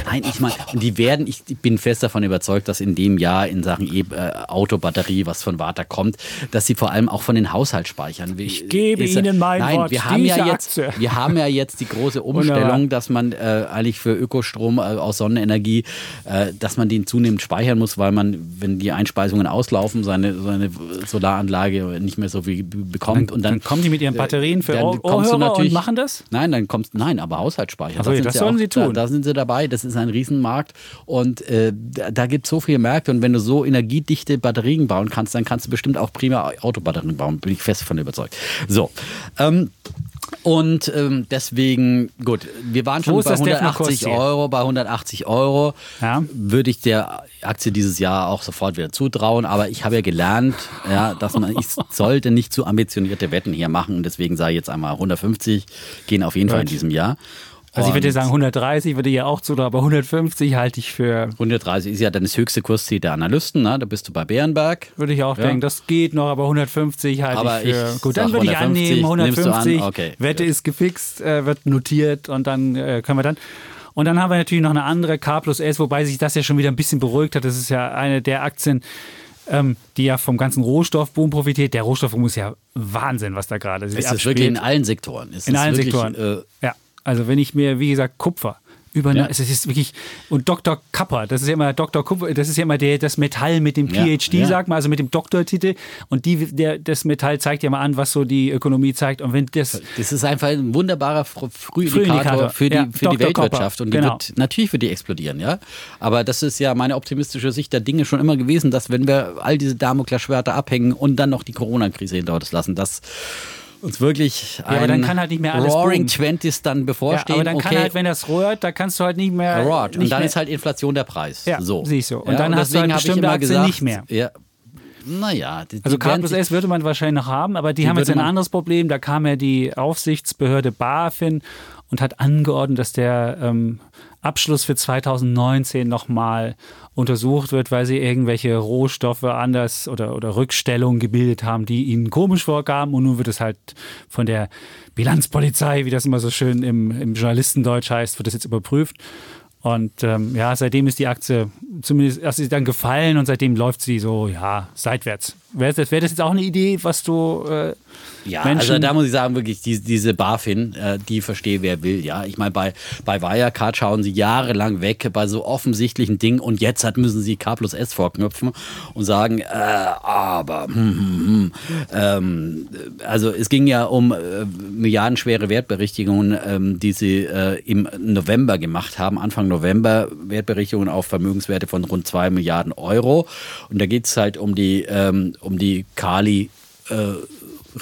Nein, ich meine, die werden, ich bin fest davon überzeugt, dass in dem Jahr in Sachen e äh, Autobatterie, was von Warta kommt, dass sie vor allem auch von den Haushaltsspeichern. Ich gebe Ihnen mein Nein, Wort, wir haben ja jetzt, Aktie. wir haben ja jetzt die große Umstellung, dass man äh, eigentlich für Ökostrom äh, aus Sonnenenergie, äh, dass man den zunehmend speichern muss, weil man, wenn die Einspeisungen auslaufen, seine, seine Solaranlage nicht mehr so viel bekommt. und dann, Dann kommen die mit ihren Batterien für dann kommst du Ohrhörer und natürlich- machen das? Nein, dann kommst nein, aber Haushaltsspeicher. Ach so, sind das sie sollen auch, sie tun. Da, da sind sie dabei. Das ist ein Riesenmarkt und äh, da, da gibt es so viele Märkte und wenn du so energiedichte Batterien bauen kannst, dann kannst du bestimmt auch prima Autobatterien bauen. Bin ich fest von überzeugt. So. Ähm, und ähm, deswegen, gut, wir waren schon bei das Defner-Kurs 180 hier? Euro. Bei 180 Euro Ja. würde ich der Aktie dieses Jahr auch sofort wieder zutrauen. Aber ich habe ja gelernt, ja, dass man, ich sollte nicht zu ambitionierte Wetten hier machen. Und deswegen sage ich jetzt einmal 150 gehen auf jeden Fall in diesem Jahr. Also ich würde Und sagen 130, würde ja auch zu, aber 150 halte ich für, 130 ist ja dann das höchste Kursziel der Analysten. Ne? Da bist du bei Bärenberg. würde ich auch Ja. denken, das geht noch, aber 150 halte Aber ich für. ich gut, dann würde ich 150, annehmen, nimmst du an? 150. Okay, Wette gut. ist gefixt, äh, wird notiert und dann äh, können wir dann. Und dann haben wir natürlich noch eine andere K plus S, wobei sich das ja schon wieder ein bisschen beruhigt hat. Das ist ja eine der Aktien, ähm, die ja vom ganzen Rohstoffboom profitiert. Der Rohstoffboom ist ja Wahnsinn, was da gerade sich Es ist abspielt. wirklich in allen Sektoren. Es In ist allen wirklich, Sektoren. Äh, ja, also wenn ich mir, wie gesagt, Kupfer über Ja. es ist wirklich und Dr. Kapper, das ist ja immer Dr. Kupfer, das ist ja immer der, das Metall mit dem Ja, PhD, ja. sagt man, also mit dem Doktortitel und die, der, das Metall zeigt ja mal an, was so die Ökonomie zeigt und wenn das Das ist einfach ein wunderbarer Fr- Frühindikator für die, ja, für die Dr. Weltwirtschaft. Kopper, Und die genau. wird natürlich für die explodieren, ja. Aber das ist ja meine optimistische Sicht der Dinge schon immer gewesen, dass wenn wir all diese Damoklesschwerter abhängen und dann noch die Corona-Krise hinter uns lassen, dass uns wirklich ein aber dann kann halt nicht mehr alles Roaring. Twenties dann ja, bevorstehen. aber dann okay, kann halt, wenn das rührt, da kannst du halt nicht mehr. Roared. Und dann mehr, ist halt Inflation der Preis. Ja, so. siehst du. Und dann hast du halt habe ich bestimmte immer Aktien gesagt, nicht mehr. Ja, naja, die, Also die K plus S würde man wahrscheinlich noch haben, aber die, haben jetzt ein anderes Problem. Da kam ja die Aufsichtsbehörde BaFin und hat angeordnet, dass der ähm, Abschluss für 2019 nochmal untersucht wird, weil sie irgendwelche Rohstoffe anders oder, oder Rückstellungen gebildet haben, die ihnen komisch vorkamen. Und nun wird es halt von der Bilanzpolizei, wie das immer so schön im, im Journalistendeutsch heißt, wird das jetzt überprüft. Und ähm, ja, seitdem ist die Aktie zumindest erst ist dann gefallen und seitdem läuft sie so, ja, seitwärts. Wäre das, wär das jetzt auch eine Idee, was du äh, ja, Menschen also da muss ich sagen, wirklich, die, diese BaFin, äh, die verstehe wer will. Ja, ich meine, bei, bei Wirecard schauen sie jahrelang weg bei so offensichtlichen Dingen und jetzt hat, müssen sie K plus S vorknüpfen und sagen, äh, aber, hm, hm, hm. Ähm, also es ging ja um äh, milliardenschwere Wertberichtigungen, ähm, die sie äh, im November gemacht haben, Anfang November, Wertberichtigungen auf Vermögenswerte von rund 2 Milliarden Euro. Und da geht es halt um die, ähm, um die Kali. Äh,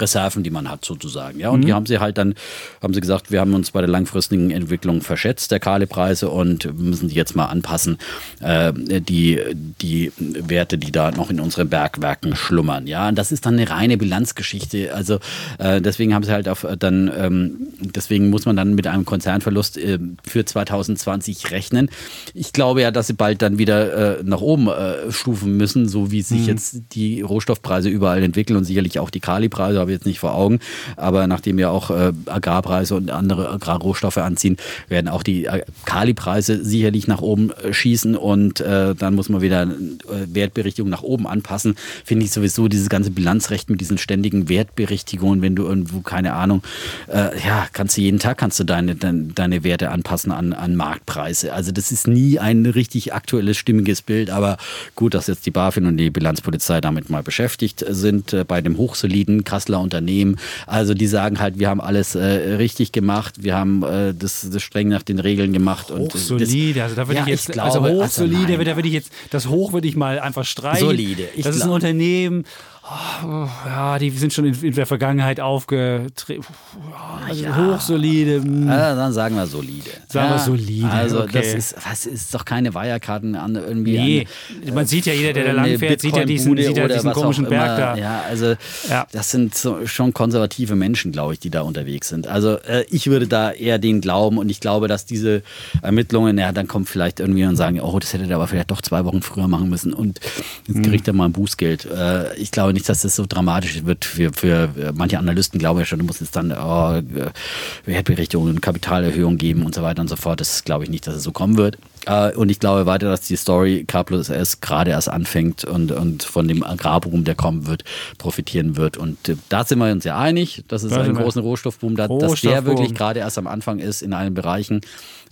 Reserven, die man hat sozusagen. Ja, und mhm. die haben sie halt dann, haben sie gesagt, wir haben uns bei der langfristigen Entwicklung verschätzt, der Kalipreise und müssen die jetzt mal anpassen, äh, die, die Werte, die da noch in unseren Bergwerken schlummern. Ja, und das ist dann eine reine Bilanzgeschichte. Also äh, deswegen haben sie halt auf dann, ähm, deswegen muss man dann mit einem Konzernverlust äh, für 2020 rechnen. Ich glaube ja, dass sie bald dann wieder äh, nach oben äh, stufen müssen, so wie sich mhm. jetzt die Rohstoffpreise überall entwickeln und sicherlich auch die Kalipreise habe ich jetzt nicht vor Augen. Aber nachdem ja auch äh, Agrarpreise und andere Agrarrohstoffe anziehen, werden auch die äh, Kalipreise sicherlich nach oben äh, schießen und äh, dann muss man wieder äh, Wertberichtigung nach oben anpassen. Finde ich sowieso dieses ganze Bilanzrecht mit diesen ständigen Wertberichtigungen, wenn du irgendwo, keine Ahnung, äh, ja, kannst du jeden Tag kannst du deine, deine, deine Werte anpassen an, an Marktpreise. Also das ist nie ein richtig aktuelles, stimmiges Bild, aber gut, dass jetzt die BaFin und die Bilanzpolizei damit mal beschäftigt sind, bei dem hochsoliden Kassler Künstler, Unternehmen. Also die sagen halt, wir haben alles äh, richtig gemacht, wir haben äh, das, das, streng nach den Regeln gemacht. Hochsolide, also da würde ja, ich jetzt, ich glaube, also hochsolide, also da würde ich jetzt, das Hoch würde ich mal einfach streichen. Solide. Ich das ist ein Unternehmen, Oh, ja, die sind schon in, in der Vergangenheit aufgetreten. Also ja. hochsolide. Hm. Ja, dann sagen wir solide. Sagen wir solide. Also okay. das ist, was ist doch keine Wirekarten an irgendwie. Nee, an, man sieht ja jeder, der da lang fährt, sieht ja diesen, sieht ja diesen komischen Berg da. Ja, also ja. das sind so, schon konservative Menschen, glaube ich, die da unterwegs sind. Also äh, ich würde da eher denen glauben und ich glaube, dass diese Ermittlungen, ja, dann kommt vielleicht irgendwie und sagen, oh, das hätte er aber vielleicht doch zwei Wochen früher machen müssen und jetzt kriegt er mal ein Bußgeld. Äh, ich glaube nicht, dass das so dramatisch wird für, für manche Analysten, glaube ich schon, musst jetzt dann oh, Wertberichtungen, Kapitalerhöhung geben und so weiter und so fort. Das glaube ich nicht, dass es so kommen wird. Äh, und ich glaube weiter, dass die Story K plus S gerade erst anfängt und, und von dem Agrarboom, der kommen wird, profitieren wird. Und äh, da sind wir uns ja einig, dass es einen großen Rohstoffboom, da, dass der wirklich gerade erst am Anfang ist in allen Bereichen.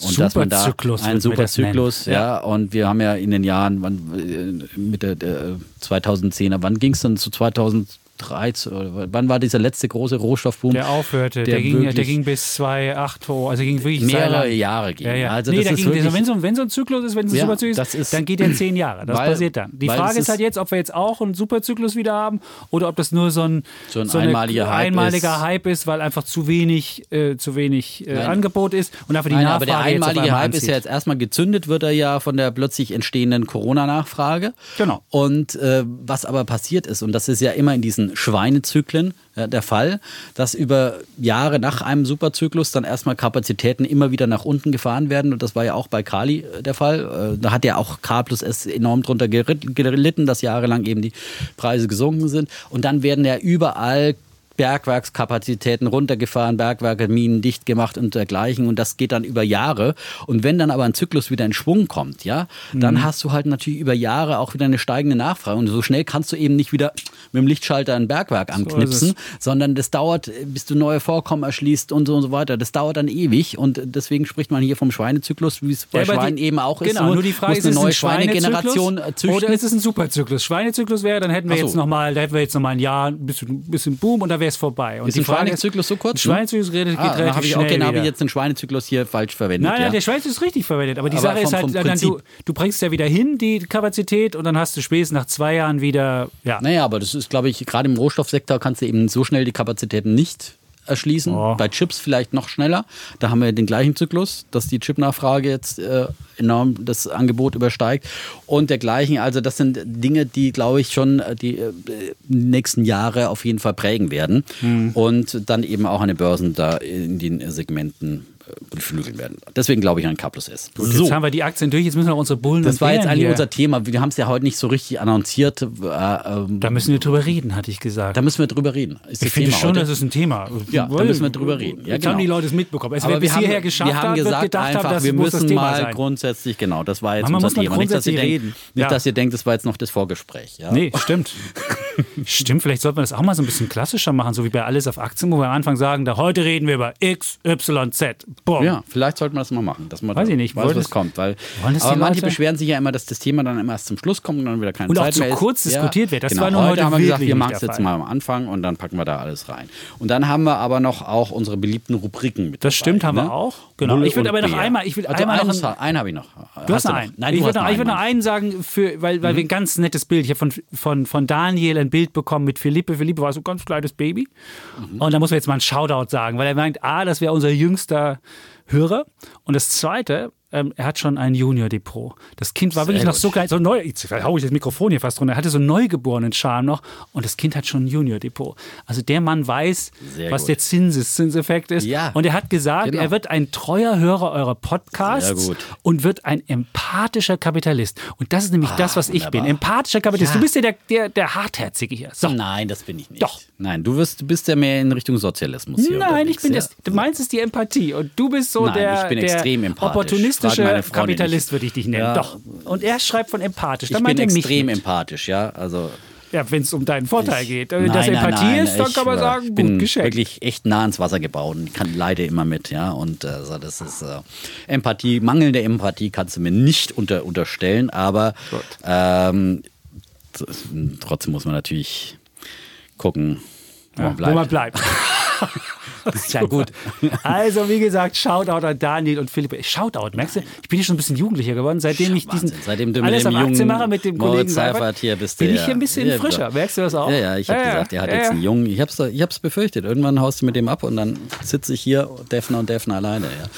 Und super dass man da Zyklus ein super Zyklus, ja. ja. Und wir haben ja in den Jahren, wann, äh, Mitte der 2010er, wann ging es dann zu 2000? 13 oder wann war dieser letzte große Rohstoffboom? Der aufhörte, der, der ging, der ging bis 2008 hoch, also ging wirklich mehrere Jahre ging. Ja, ja. Also nee, das ging, wirklich, wenn, so, wenn so ein Zyklus ist, wenn es ein ja, Superzyklus ist, dann geht der zehn Jahre. Das weil, passiert dann. Die Frage ist halt jetzt, ob wir jetzt auch einen Superzyklus wieder haben oder ob das nur so ein, so ein so einmaliger, Hype, einmaliger ist. Hype, ist. weil einfach zu wenig, äh, zu wenig äh, Angebot ist und einfach die Nein, Nachfrage Aber der einmalige Hype anzieht. ist ja jetzt erstmal gezündet, wird er ja von der plötzlich entstehenden Corona-Nachfrage. Genau. Und äh, was aber passiert ist, und das ist ja immer in diesen Schweinezyklen, ja, der Fall, dass über Jahre nach einem Superzyklus dann erstmal Kapazitäten immer wieder nach unten gefahren werden. Und das war ja auch bei Kali äh, der Fall. Äh, da hat ja auch K plus S enorm drunter gelitten, dass jahrelang eben die Preise gesunken sind. Und dann werden ja überall Bergwerkskapazitäten runtergefahren, Bergwerke, Minen dicht gemacht und dergleichen. Und das geht dann über Jahre. Und wenn dann aber ein Zyklus wieder in Schwung kommt, ja, dann mhm. hast du halt natürlich über Jahre auch wieder eine steigende Nachfrage. Und so schnell kannst du eben nicht wieder mit dem Lichtschalter ein Bergwerk anknipsen, so sondern das dauert, bis du neue Vorkommen erschließt und so und so weiter. Das dauert dann ewig. Und deswegen spricht man hier vom Schweinezyklus, wie es bei ja, Schweinen eben auch ist. Genau, nur die Frage ist, eine neue Schweinegeneration züchten. Oder ist es ein Superzyklus? Schweinezyklus wäre, dann hätten wir so. jetzt nochmal, da hätten wir jetzt nochmal ein Jahr, ein bisschen, bisschen Boom und da wäre es vorbei. Und ist ein Schweinezyklus so kurz? Ein Schweinezyklus geht ah, relativ ich, schnell. Okay, dann habe ich jetzt den Schweinezyklus hier falsch verwendet. Nein, nein, ja. der Schweinezyklus ist richtig verwendet. Aber die aber Sache vom, ist halt, dann, du, du bringst ja wieder hin, die Kapazität, und dann hast du spätestens nach zwei Jahren wieder. Ja. Naja, aber das ist, glaube ich, gerade im Rohstoffsektor kannst du eben so schnell die Kapazitäten nicht erschließen. Oh. Bei Chips vielleicht noch schneller. Da haben wir den gleichen Zyklus, dass die Chipnachfrage jetzt äh, enorm das Angebot übersteigt und dergleichen. Also das sind Dinge, die, glaube ich, schon äh, die äh, nächsten Jahre auf jeden Fall prägen werden mhm. und dann eben auch an den Börsen da in den Segmenten beflügeln werden. Deswegen glaube ich an K plus S. Gut, Jetzt haben wir die Aktien durch, jetzt müssen wir unsere Bullen Das war jetzt eigentlich hier- unser Thema. Wir haben es ja heute nicht so richtig annonciert. Äh, ähm, Da müssen wir drüber reden, hatte ich gesagt. da müssen wir drüber reden. Ist ich das finde Thema schon, heute. das ist ein Thema. Ja, da müssen wir drüber reden. Ja, Jetzt genau. haben die Leute es mitbekommen. Es Aber wir haben, hierher geschafft wir haben gesagt gedacht einfach, haben, das wir müssen mal sein. grundsätzlich, genau, das war jetzt Manchmal unser man Thema. Nicht, dass ihr, grundsätzlich denkt, reden. nicht Ja. dass ihr denkt, das war jetzt noch das Vorgespräch. Ja? Nee, stimmt. stimmt, vielleicht sollten wir das auch mal so ein bisschen klassischer machen, so wie bei Alles auf Aktien, wo wir am Anfang sagen, da heute reden wir über X, Y, Z. Boom. Ja, vielleicht sollten wir das mal machen. Dass man Weiß ich nicht. Weiß, was das- kommt. Weil, aber manche beschweren sich ja immer, dass das Thema dann immer erst zum Schluss kommt und dann wieder keine Und auch Zeit zu mehr ist. kurz diskutiert wird. Das genau. war nur heute haben wir gesagt, wir machen es jetzt mal am Anfang und dann packen wir da alles rein. Und dann haben wir aber noch auch unsere beliebten Rubriken mit Das dabei, stimmt, haben ne? wir auch. Genau. Ich würde und aber noch Bär. einmal- ich will also einmal noch eines, ein- einen habe ich noch. Du hast noch? noch einen. Nein, ich würde hast noch, noch einen sagen, für, weil, weil wir ein ganz nettes Bild. Ich habe von, von, von Daniel ein Bild bekommen mit Philippe. Philippe war so ein ganz kleines Baby. Mhm. Und da muss man jetzt mal einen Shoutout sagen, weil er meint, A, das wäre unser jüngster Hörer. Und das Zweite, ähm, er hat schon ein Junior-Depot. Das Kind war Sehr wirklich noch so klein, so neu. Jetzt hau ich das Mikrofon hier fast runter. Er hatte so einen neugeborenen Charme noch. Und das Kind hat schon ein Junior-Depot. Also der Mann weiß, Sehr was gut. der Zinseszinseffekt ist. Ja. Und er hat gesagt, Genau. er wird ein treuer Hörer eurer Podcasts und wird ein empathischer Kapitalist. Und das ist nämlich das, was ich bin. wunderbar. Empathischer Kapitalist. Ja. Du bist ja der, der, der Hartherzige hier. So. Nein, das bin ich nicht. Doch. Nein, du, wirst, du bist ja mehr in Richtung Sozialismus hier Nein, ich bin ja. das. Du meinst es die Empathie und du bist so Nein, der, ich bin der extrem Freundin Kapitalist, nicht. würde ich dich nennen. Ja. Doch. Und er schreibt von empathisch. Ich Dann bin er extrem empathisch, ja. Also Ja, wenn es um deinen Vorteil Ich- geht. Wenn das Nein, nein, Empathie nein, ist, dann ich, kann man äh, sagen, ich bin gut geschenkt. wirklich echt nah ans Wasser gebaut und kann leide immer mit, ja. Und äh, so, das ist äh, Empathie, mangelnde Empathie kannst du mir nicht unter, unterstellen, aber ähm, trotzdem muss man natürlich gucken, wo man bleibt. Wo man bleibt. ja gut. Also, wie gesagt, Shoutout an Daniel und Philipp. Shoutout, merkst du? Ich bin hier schon ein bisschen jugendlicher geworden, seitdem ich diesen. Seitdem du mit alles dem auf Aktien mache mit dem Kollegen Seifert hier bist bin ich hier ein bisschen Ja, frischer. Merkst du das auch? Ja, ja, ich habe Ja, gesagt, er hat ja, jetzt einen Jungen. Ich habe es ich hab's befürchtet. Irgendwann haust du mit dem ab und dann sitze ich hier, Defner und Defner alleine. Ja.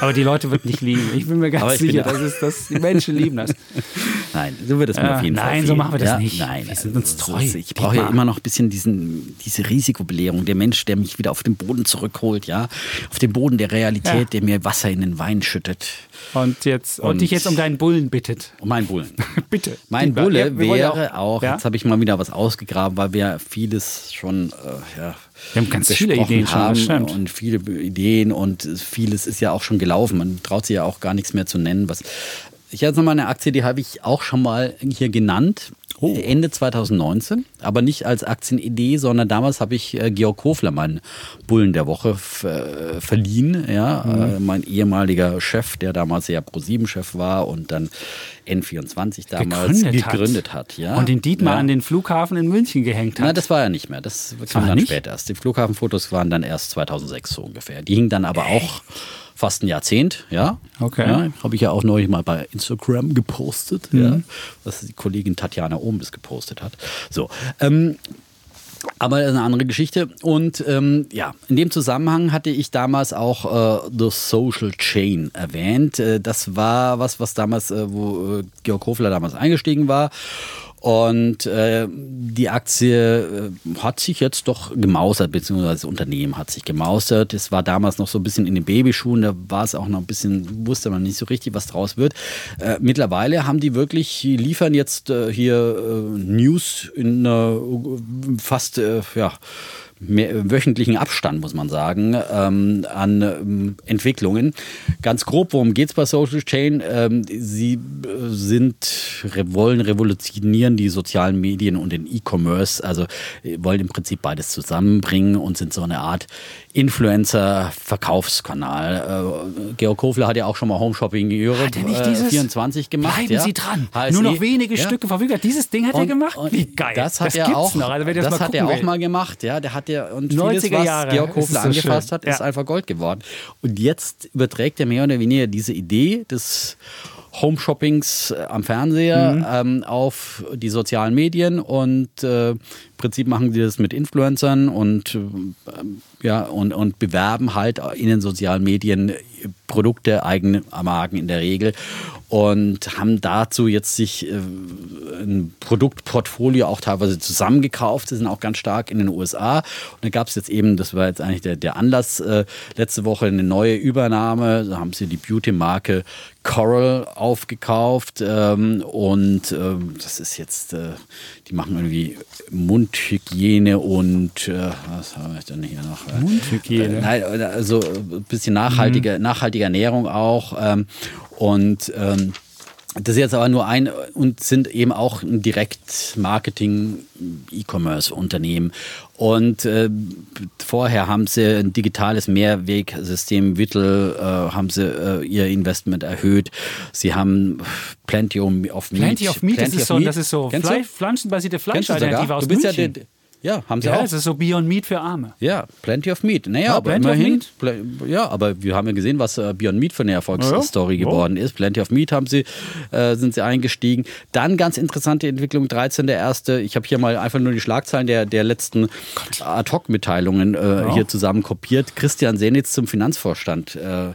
Aber die Leute wird nicht lieben. Ich bin mir ganz sicher, ja- das ist das. Die Menschen lieben das. Nein, so wird es mir auf jeden Fall. nein, so machen wir das nicht. Nein, Wir sind uns also, treu. es ist- Ich brauche ja immer noch ein bisschen diesen, diese Risikobelehrung. Der Mensch, der mich wieder auf den Boden zurückholt, ja, auf den Boden der Realität, Ja. der mir Wasser in den Wein schüttet. Und jetzt und, Und- dich jetzt um deinen Bullen bittet. Und mein Bullen. Bitte. Mein Dietmar, Bulle ja, wäre auch, Ja? jetzt habe ich mal wieder was ausgegraben, weil wir vieles schon äh, ja, Wir haben ganz viele Ideen schon, haben stimmt. und viele Ideen und vieles ist ja auch schon gelaufen. Man traut sich ja auch gar nichts mehr zu nennen. Was ich jetzt noch mal eine Aktie, die habe ich auch schon mal hier genannt. Oh. Ende 2019, aber nicht als Aktienidee, sondern damals habe ich äh, Georg Kofler, meinen Bullen der Woche, äh, verliehen. Ja, Mhm. äh, mein ehemaliger Chef, der damals ja Pro7-Chef war und dann N24 damals Gegründet hat. gegründet hat. ja. Und den Dietmar ja. an den Flughafen in München gehängt hat. Na, das war ja nicht mehr. Das kam war dann nicht? später erst. Die Flughafenfotos waren dann erst 2006 so ungefähr. Die hingen dann aber auch fast ein Jahrzehnt, ja. Okay. Ja, Habe ich ja auch neulich mal bei Instagram gepostet, ja, was die Kollegin Tatjana Ohmbis gepostet hat. So. Ähm, aber das ist eine andere Geschichte. Und ähm, ja, in dem Zusammenhang hatte ich damals auch äh, The Social Chain erwähnt. Äh, das war was, was damals, äh, wo äh, Georg Hofler damals eingestiegen war. Und äh, die Aktie äh, hat sich jetzt doch gemausert, beziehungsweise das Unternehmen hat sich gemausert. Es war damals noch so ein bisschen in den Babyschuhen, da war es auch noch ein bisschen, wusste man nicht so richtig, was draus wird. Äh, mittlerweile haben die wirklich, liefern jetzt äh, hier äh, News in äh, fast, äh, ja, mehr, wöchentlichen Abstand, muss man sagen, ähm, an ähm, Entwicklungen. Ganz grob, worum geht es bei Social Chain? Ähm, sie äh, sind, wollen revolutionieren die sozialen Medien und den E-Commerce, also äh, wollen im Prinzip beides zusammenbringen und sind so eine Art Influencer-Verkaufskanal. Äh, Georg Kofler hat ja auch schon mal Home Shopping Europe Hat er nicht äh, dieses- 24 gemacht. Bleiben ja? Sie dran. HSE. Nur noch wenige Ja. Stücke verfügbar. Dieses Ding hat er Und- gemacht? und Wie geil. Das hat das er gibt's auch. noch. Also, das, das mal hat er auch will. mal gemacht. Ja, der hat ja und 90er vieles, was Jahre. Georg Kofler so angefasst schön. hat, ist Ja. einfach Gold geworden. Und jetzt überträgt er mehr oder weniger diese Idee des Home-Shoppings äh, am Fernseher Mhm. ähm, auf die sozialen Medien und äh, Prinzip machen die das mit Influencern und äh, ja und, und bewerben halt in den sozialen Medien Produkte, eigene Marken in der Regel und haben dazu jetzt sich äh, ein Produktportfolio auch teilweise zusammengekauft. Sie sind auch ganz stark in den USA. Und da gab es jetzt eben, das war jetzt eigentlich der, der Anlass, äh, letzte Woche eine neue Übernahme. Da haben sie die Beauty-Marke Coral aufgekauft ähm, und ähm, das ist jetzt, äh, die machen irgendwie Mundhygiene und äh, was habe ich denn hier noch? Mundhygiene. Äh, nein, also ein bisschen nachhaltige, mhm. nachhaltige Ernährung auch. Ähm, und ähm, das ist jetzt aber nur ein und sind eben auch ein Direkt-Marketing-E-Commerce-Unternehmen. Und äh, vorher haben sie ein digitales Mehrwegsystem Wittel, äh, haben sie äh, ihr Investment erhöht. Sie haben Plenty of Meat. Plenty of Meat, Plenty das, ist so, das ist so Fleisch, pflanzenbasierte Fleischalternative aus du bist München. Ja der, ja, haben sie ja, auch. das ist so Beyond Meat für Arme. Ja, Plenty of Meat. Naja, ja, aber immerhin. Ja, aber wir haben ja gesehen, was äh, Beyond Meat für eine Erfolgsstory ja, geworden ist. Plenty of Meat haben sie, äh, sind sie eingestiegen. Dann ganz interessante Entwicklung, 13.1. Ich habe hier mal einfach nur die Schlagzeilen der, der letzten Ad-Hoc-Mitteilungen äh, hier zusammen kopiert. Christian Senitz zum Finanzvorstand äh,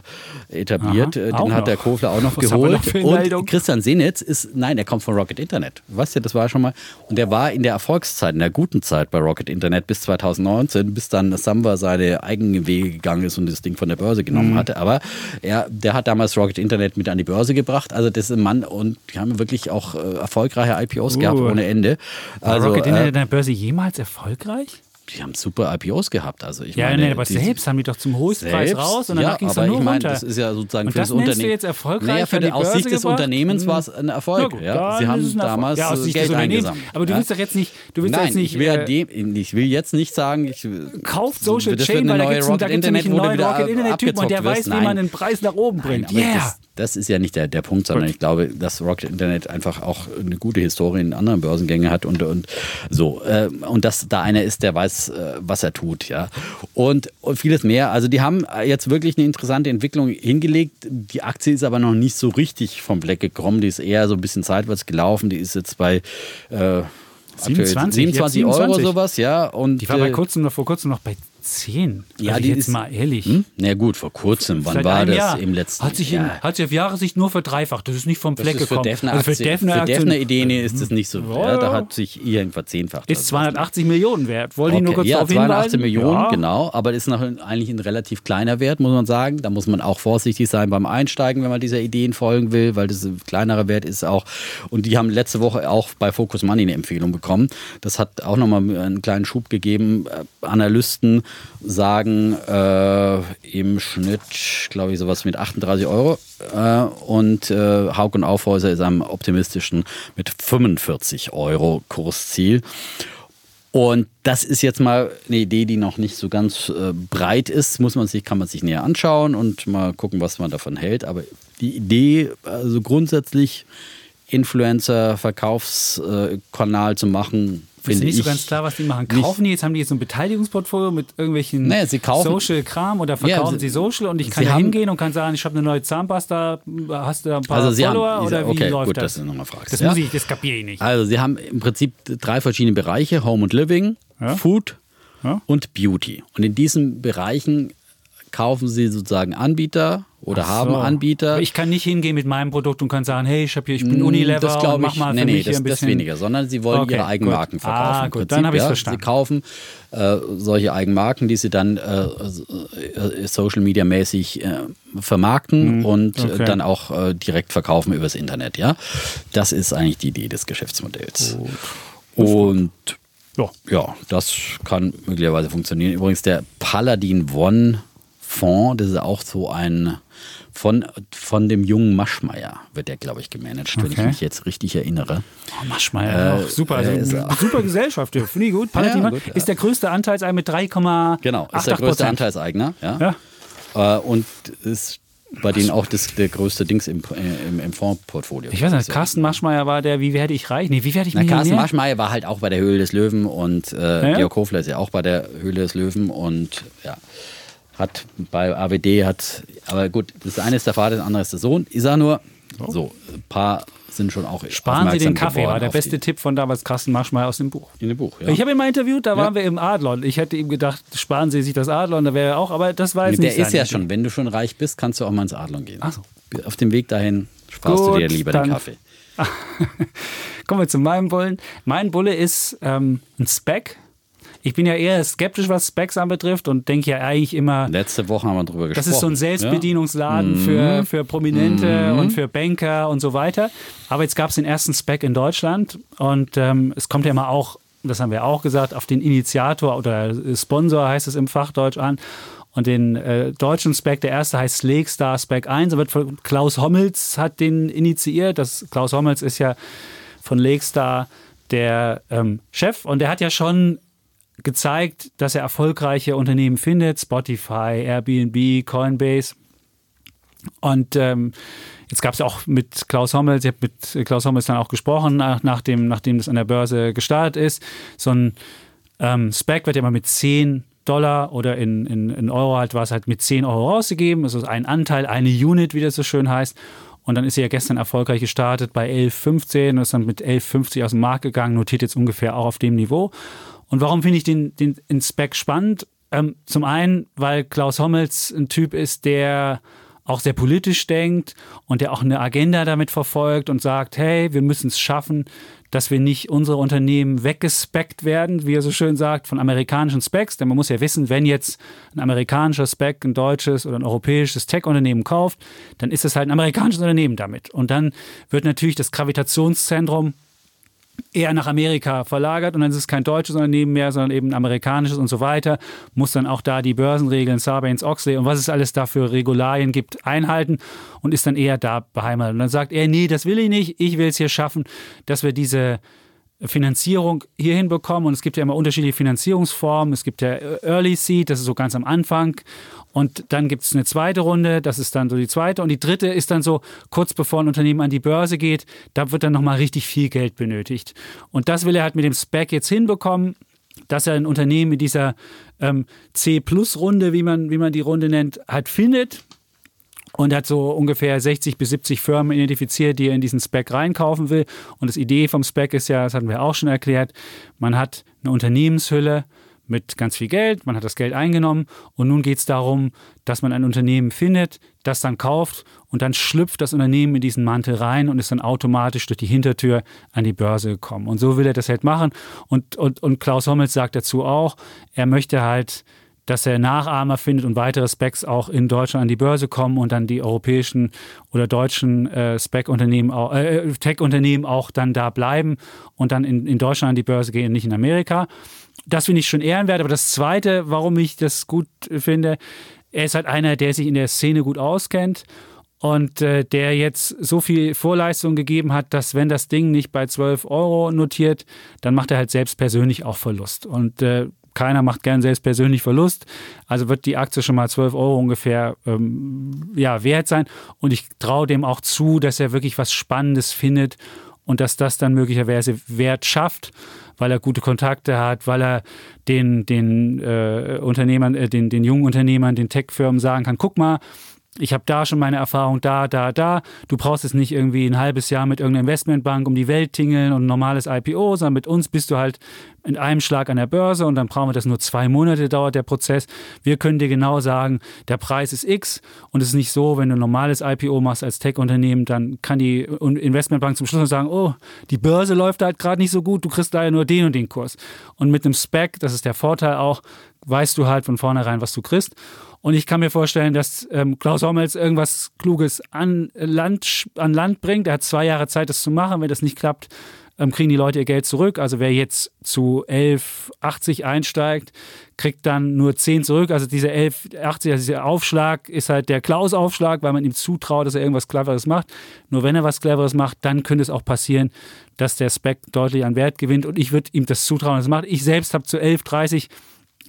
etabliert. Aha, Den hat noch. der Kofler auch noch was geholt. Noch und Christian Senitz ist, nein, der kommt von Rocket Internet. Weißt du, das war schon mal. Und der war in der Erfolgszeit, in der guten Zeit bei Rocket Internet bis 2019, bis dann Samba seine eigenen Wege gegangen ist und das Ding von der Börse genommen mhm. hatte. Aber er, der hat damals Rocket Internet mit an die Börse gebracht. Also das ist ein Mann und die haben wirklich auch äh, erfolgreiche IPOs uh. gehabt ohne Ende. Also, War Rocket Internet an der Börse jemals erfolgreich? Die haben super IPOs gehabt. Also ich ja, meine, nee, aber selbst haben die doch zum Höchstpreis raus und danach ja, ging es nur ich meine, Das ist ja sozusagen und für das, das Unternehmen. jetzt erfolgreich naja, für den, aus Sicht des gebracht? Unternehmens war es ein Erfolg. Ja, Sie haben damals ja, aus Sicht Geld des eingesammelt. Aber du willst doch jetzt nicht, du willst Nein, jetzt nicht. Ich will, ja dem, ich will jetzt nicht sagen, ich kauft Social Chain, weil da gibt es einen neuen Rocket Internet Typen und der weiß, wie man den Preis nach oben bringt. Yeah das ist ja nicht der, der Punkt, sondern Gut. ich glaube, dass Rocket Internet einfach auch eine gute Historie in anderen Börsengängen hat und, und so. Äh, und dass da einer ist, der weiß, äh, was er tut, ja. Und, und vieles mehr. Also die haben jetzt wirklich eine interessante Entwicklung hingelegt. Die Aktie ist aber noch nicht so richtig vom Fleck gekommen. Die ist eher so ein bisschen seitwärts gelaufen. Die ist jetzt bei äh, 27, 27 Euro sowas, ja. Und, die war bei äh, kurzem, vor kurzem noch bei 10. Ja, also die jetzt ist, mal ehrlich. Hm? Na gut, vor kurzem. Wann war das? Jahr. Im letzten hat sich Jahr. In, hat sich auf Jahressicht nur verdreifacht. Das ist nicht vom Fleck gekommen. Defner, also für Defner, Defner Idee ist das nicht so. Ja, da hat sich irgendwann verzehnfacht. Ist 280 Millionen wert. Wollte okay. ich nur kurz ja, darauf 280 Millionen, ja. genau. Aber das ist noch eigentlich ein relativ kleiner Wert, muss man sagen. Da muss man auch vorsichtig sein beim Einsteigen, wenn man dieser Ideen folgen will, weil das ein kleinerer Wert ist auch. Und die haben letzte Woche auch bei Focus Money eine Empfehlung bekommen. Das hat auch nochmal einen kleinen Schub gegeben. Analysten sagen, äh, äh, im Schnitt, glaube ich, sowas mit 38 Euro. Äh, und äh, Haug und Aufhäuser ist am optimistischen mit 45 Euro Kursziel. Und das ist jetzt mal eine Idee, die noch nicht so ganz äh, breit ist. Muss man sich, kann man sich näher anschauen und mal gucken, was man davon hält. Aber die Idee, also grundsätzlich Influencer-Verkaufskanal zu machen, Finde ist nicht so ganz klar, was die machen. Kaufen die jetzt, haben die jetzt so ein Beteiligungsportfolio mit irgendwelchen naja, Social-Kram oder verkaufen ja, sie, sie, Social und ich kann da hingehen und kann sagen, ich habe eine neue Zahnpasta, hast du da ein paar also Follower haben, oder wie okay, läuft gut, das? dass du nochmal fragst. Das ja? muss ich, das kapiere ich nicht. Also sie haben im Prinzip drei verschiedene Bereiche, Home und Living, ja? Food und Beauty. Und in diesen Bereichen kaufen sie sozusagen Anbieter oder so. haben Anbieter. Aber ich kann nicht hingehen mit meinem Produkt und kann sagen, hey, ich habe hier, ich bin mm, Unilever das und mach mal nee, für nee, mich das, ein bisschen. Das weniger, sondern sie wollen okay, ihre Eigenmarken verkaufen. Ah, gut, Prinzip, dann habe ich ja. verstanden. Sie kaufen äh, solche Eigenmarken, die sie dann äh, äh Social Media mäßig äh, vermarkten mm, und okay. dann auch äh, direkt verkaufen übers Internet. Ja, das ist eigentlich die Idee des Geschäftsmodells. Gut. Und ja. ja, das kann möglicherweise funktionieren. Übrigens der Paladin One Fonds, das ist auch so ein von, von dem jungen Maschmeier wird der, glaube ich, gemanagt, okay. wenn ich mich jetzt richtig erinnere. Oh, Maschmeier, äh, super, also, äh, super Gesellschaft, finde ich gut. Ja, gut, ist der größte Anteilseigner mit 3,8 Genau, ist der größte Anteilseigner. Ja. ja. Äh, und ist bei denen auch das, der größte Dings im, äh, im, im Fondsportfolio. Ich weiß nicht, Carsten Maschmeyer war der, wie werde ich reich? Nee, wie werde ich Na, Carsten Maschmeyer war halt auch bei der Höhle des Löwen und äh, ja, Georg Hofler ist ja auch bei der Höhle des Löwen und ja hat bei AWD hat, aber gut, das eine ist der Vater, das andere ist der Sohn. Ich sage nur. So, ein paar sind schon auch. Sparen Sie den Kaffee, war der beste Tipp von damals Carsten Marschmeier aus dem Buch. In dem Buch, ja. Ich habe ihn mal interviewt, da ja. waren wir im Adlon. Ich hätte ihm gedacht, sparen Sie sich das Adlon, da wäre er auch, aber das war jetzt nicht Der ist ja schon, wenn du schon reich bist, kannst du auch mal ins Adlon gehen. Ach so. Auf dem Weg dahin sparst Gut, du dir lieber den Kaffee. Kommen wir zu meinem Bullen. Mein Bulle ist ähm, ein Speck. Ich bin ja eher skeptisch, was Specs anbetrifft und denke ja eigentlich immer. Letzte Woche haben wir darüber gesprochen. Das ist so ein Selbstbedienungsladen ja? für, mhm. für Prominente mhm. und für Banker und so weiter. Aber jetzt gab es den ersten Spec in Deutschland und ähm, es kommt ja immer auch, das haben wir auch gesagt, auf den Initiator oder Sponsor heißt es im Fachdeutsch an. Und den äh, deutschen Spec, der erste heißt Slegstar Spec 1, wird von Klaus Hommels hat den initiiert. Das, Klaus Hommels ist ja von Legstar der ähm, Chef und der hat ja schon gezeigt, dass er erfolgreiche Unternehmen findet, Spotify, Airbnb, Coinbase. Und ähm, jetzt gab es auch mit Klaus Hommels, ich habe mit Klaus Hommels dann auch gesprochen, nach, nachdem, nachdem das an der Börse gestartet ist. So ein ähm, Spec wird ja immer mit 10 Dollar oder in, in, in Euro halt war es halt mit 10 Euro rausgegeben. Also ein Anteil, eine Unit, wie das so schön heißt. Und dann ist sie ja gestern erfolgreich gestartet bei 11,15 und ist dann mit 11,50 aus dem Markt gegangen, notiert jetzt ungefähr auch auf dem Niveau. Und warum finde ich den, den, den Spec spannend? Ähm, zum einen, weil Klaus Hommels ein Typ ist, der auch sehr politisch denkt und der auch eine Agenda damit verfolgt und sagt, hey, wir müssen es schaffen, dass wir nicht unsere Unternehmen weggespeckt werden, wie er so schön sagt, von amerikanischen Specs. Denn man muss ja wissen, wenn jetzt ein amerikanischer Spec ein deutsches oder ein europäisches Tech-Unternehmen kauft, dann ist es halt ein amerikanisches Unternehmen damit. Und dann wird natürlich das Gravitationszentrum eher nach Amerika verlagert und dann ist es kein deutsches Unternehmen mehr, sondern eben ein amerikanisches und so weiter, muss dann auch da die Börsenregeln, Sarbanes-Oxley und was es alles da für Regularien gibt, einhalten und ist dann eher da beheimatet. Und dann sagt er, nee, das will ich nicht, ich will es hier schaffen, dass wir diese Finanzierung hier hinbekommen. Und es gibt ja immer unterschiedliche Finanzierungsformen. Es gibt ja Early Seed, das ist so ganz am Anfang. Und dann gibt es eine zweite Runde, das ist dann so die zweite. Und die dritte ist dann so kurz bevor ein Unternehmen an die Börse geht, da wird dann nochmal richtig viel Geld benötigt. Und das will er halt mit dem SPAC jetzt hinbekommen dass er ein Unternehmen in dieser ähm, C-Plus-Runde, wie man, wie man die Runde nennt, halt findet und hat so ungefähr 60 bis 70 Firmen identifiziert, die er in diesen Spec reinkaufen will. Und das Idee vom Spec ist ja, das hatten wir auch schon erklärt, man hat eine Unternehmenshülle, mit ganz viel Geld, man hat das Geld eingenommen und nun geht es darum, dass man ein Unternehmen findet, das dann kauft und dann schlüpft das Unternehmen in diesen Mantel rein und ist dann automatisch durch die Hintertür an die Börse gekommen. Und so will er das halt machen. Und, und, und Klaus Hommels sagt dazu auch, er möchte halt dass er Nachahmer findet und weitere Specs auch in Deutschland an die Börse kommen und dann die europäischen oder deutschen äh, Spec-Unternehmen, äh, Tech-Unternehmen auch dann da bleiben und dann in, in Deutschland an die Börse gehen, nicht in Amerika das finde ich schon ehrenwert. Aber das Zweite, warum ich das gut finde, er ist halt einer, der sich in der Szene gut auskennt und äh, der jetzt so viel Vorleistung gegeben hat, dass wenn das Ding nicht bei 12 Euro notiert, dann macht er halt selbst persönlich auch Verlust. Und äh, keiner macht gern selbst persönlich Verlust. Also wird die Aktie schon mal 12 Euro ungefähr ähm, ja, wert sein. Und ich traue dem auch zu, dass er wirklich was Spannendes findet und dass das dann möglicherweise Wert schafft weil er gute Kontakte hat, weil er den, den äh, Unternehmern, äh, den, den jungen Unternehmern, den Tech-Firmen sagen kann, guck mal, ich habe da schon meine Erfahrung da, da, da. Du brauchst es nicht irgendwie ein halbes Jahr mit irgendeiner Investmentbank um die Welt tingeln und ein normales IPO, sondern mit uns bist du halt in einem Schlag an der Börse und dann brauchen wir das nur zwei Monate dauert der Prozess. Wir können dir genau sagen, der Preis ist X und es ist nicht so, wenn du ein normales IPO machst als Tech-Unternehmen, dann kann die Investmentbank zum Schluss sagen, oh, die Börse läuft halt gerade nicht so gut, du kriegst leider nur den und den Kurs. Und mit einem Spec, das ist der Vorteil auch, weißt du halt von vornherein, was du kriegst. Und ich kann mir vorstellen, dass ähm, Klaus Hommels irgendwas Kluges an Land, an Land bringt. Er hat zwei Jahre Zeit, das zu machen. Wenn das nicht klappt, ähm, kriegen die Leute ihr Geld zurück. Also wer jetzt zu 11,80 einsteigt, kriegt dann nur 10 zurück. Also dieser 11,80, also dieser Aufschlag ist halt der Klaus-Aufschlag, weil man ihm zutraut, dass er irgendwas Cleveres macht. Nur wenn er was Cleveres macht, dann könnte es auch passieren, dass der Spec deutlich an Wert gewinnt. Und ich würde ihm das zutrauen, dass er macht. Ich selbst habe zu 11,30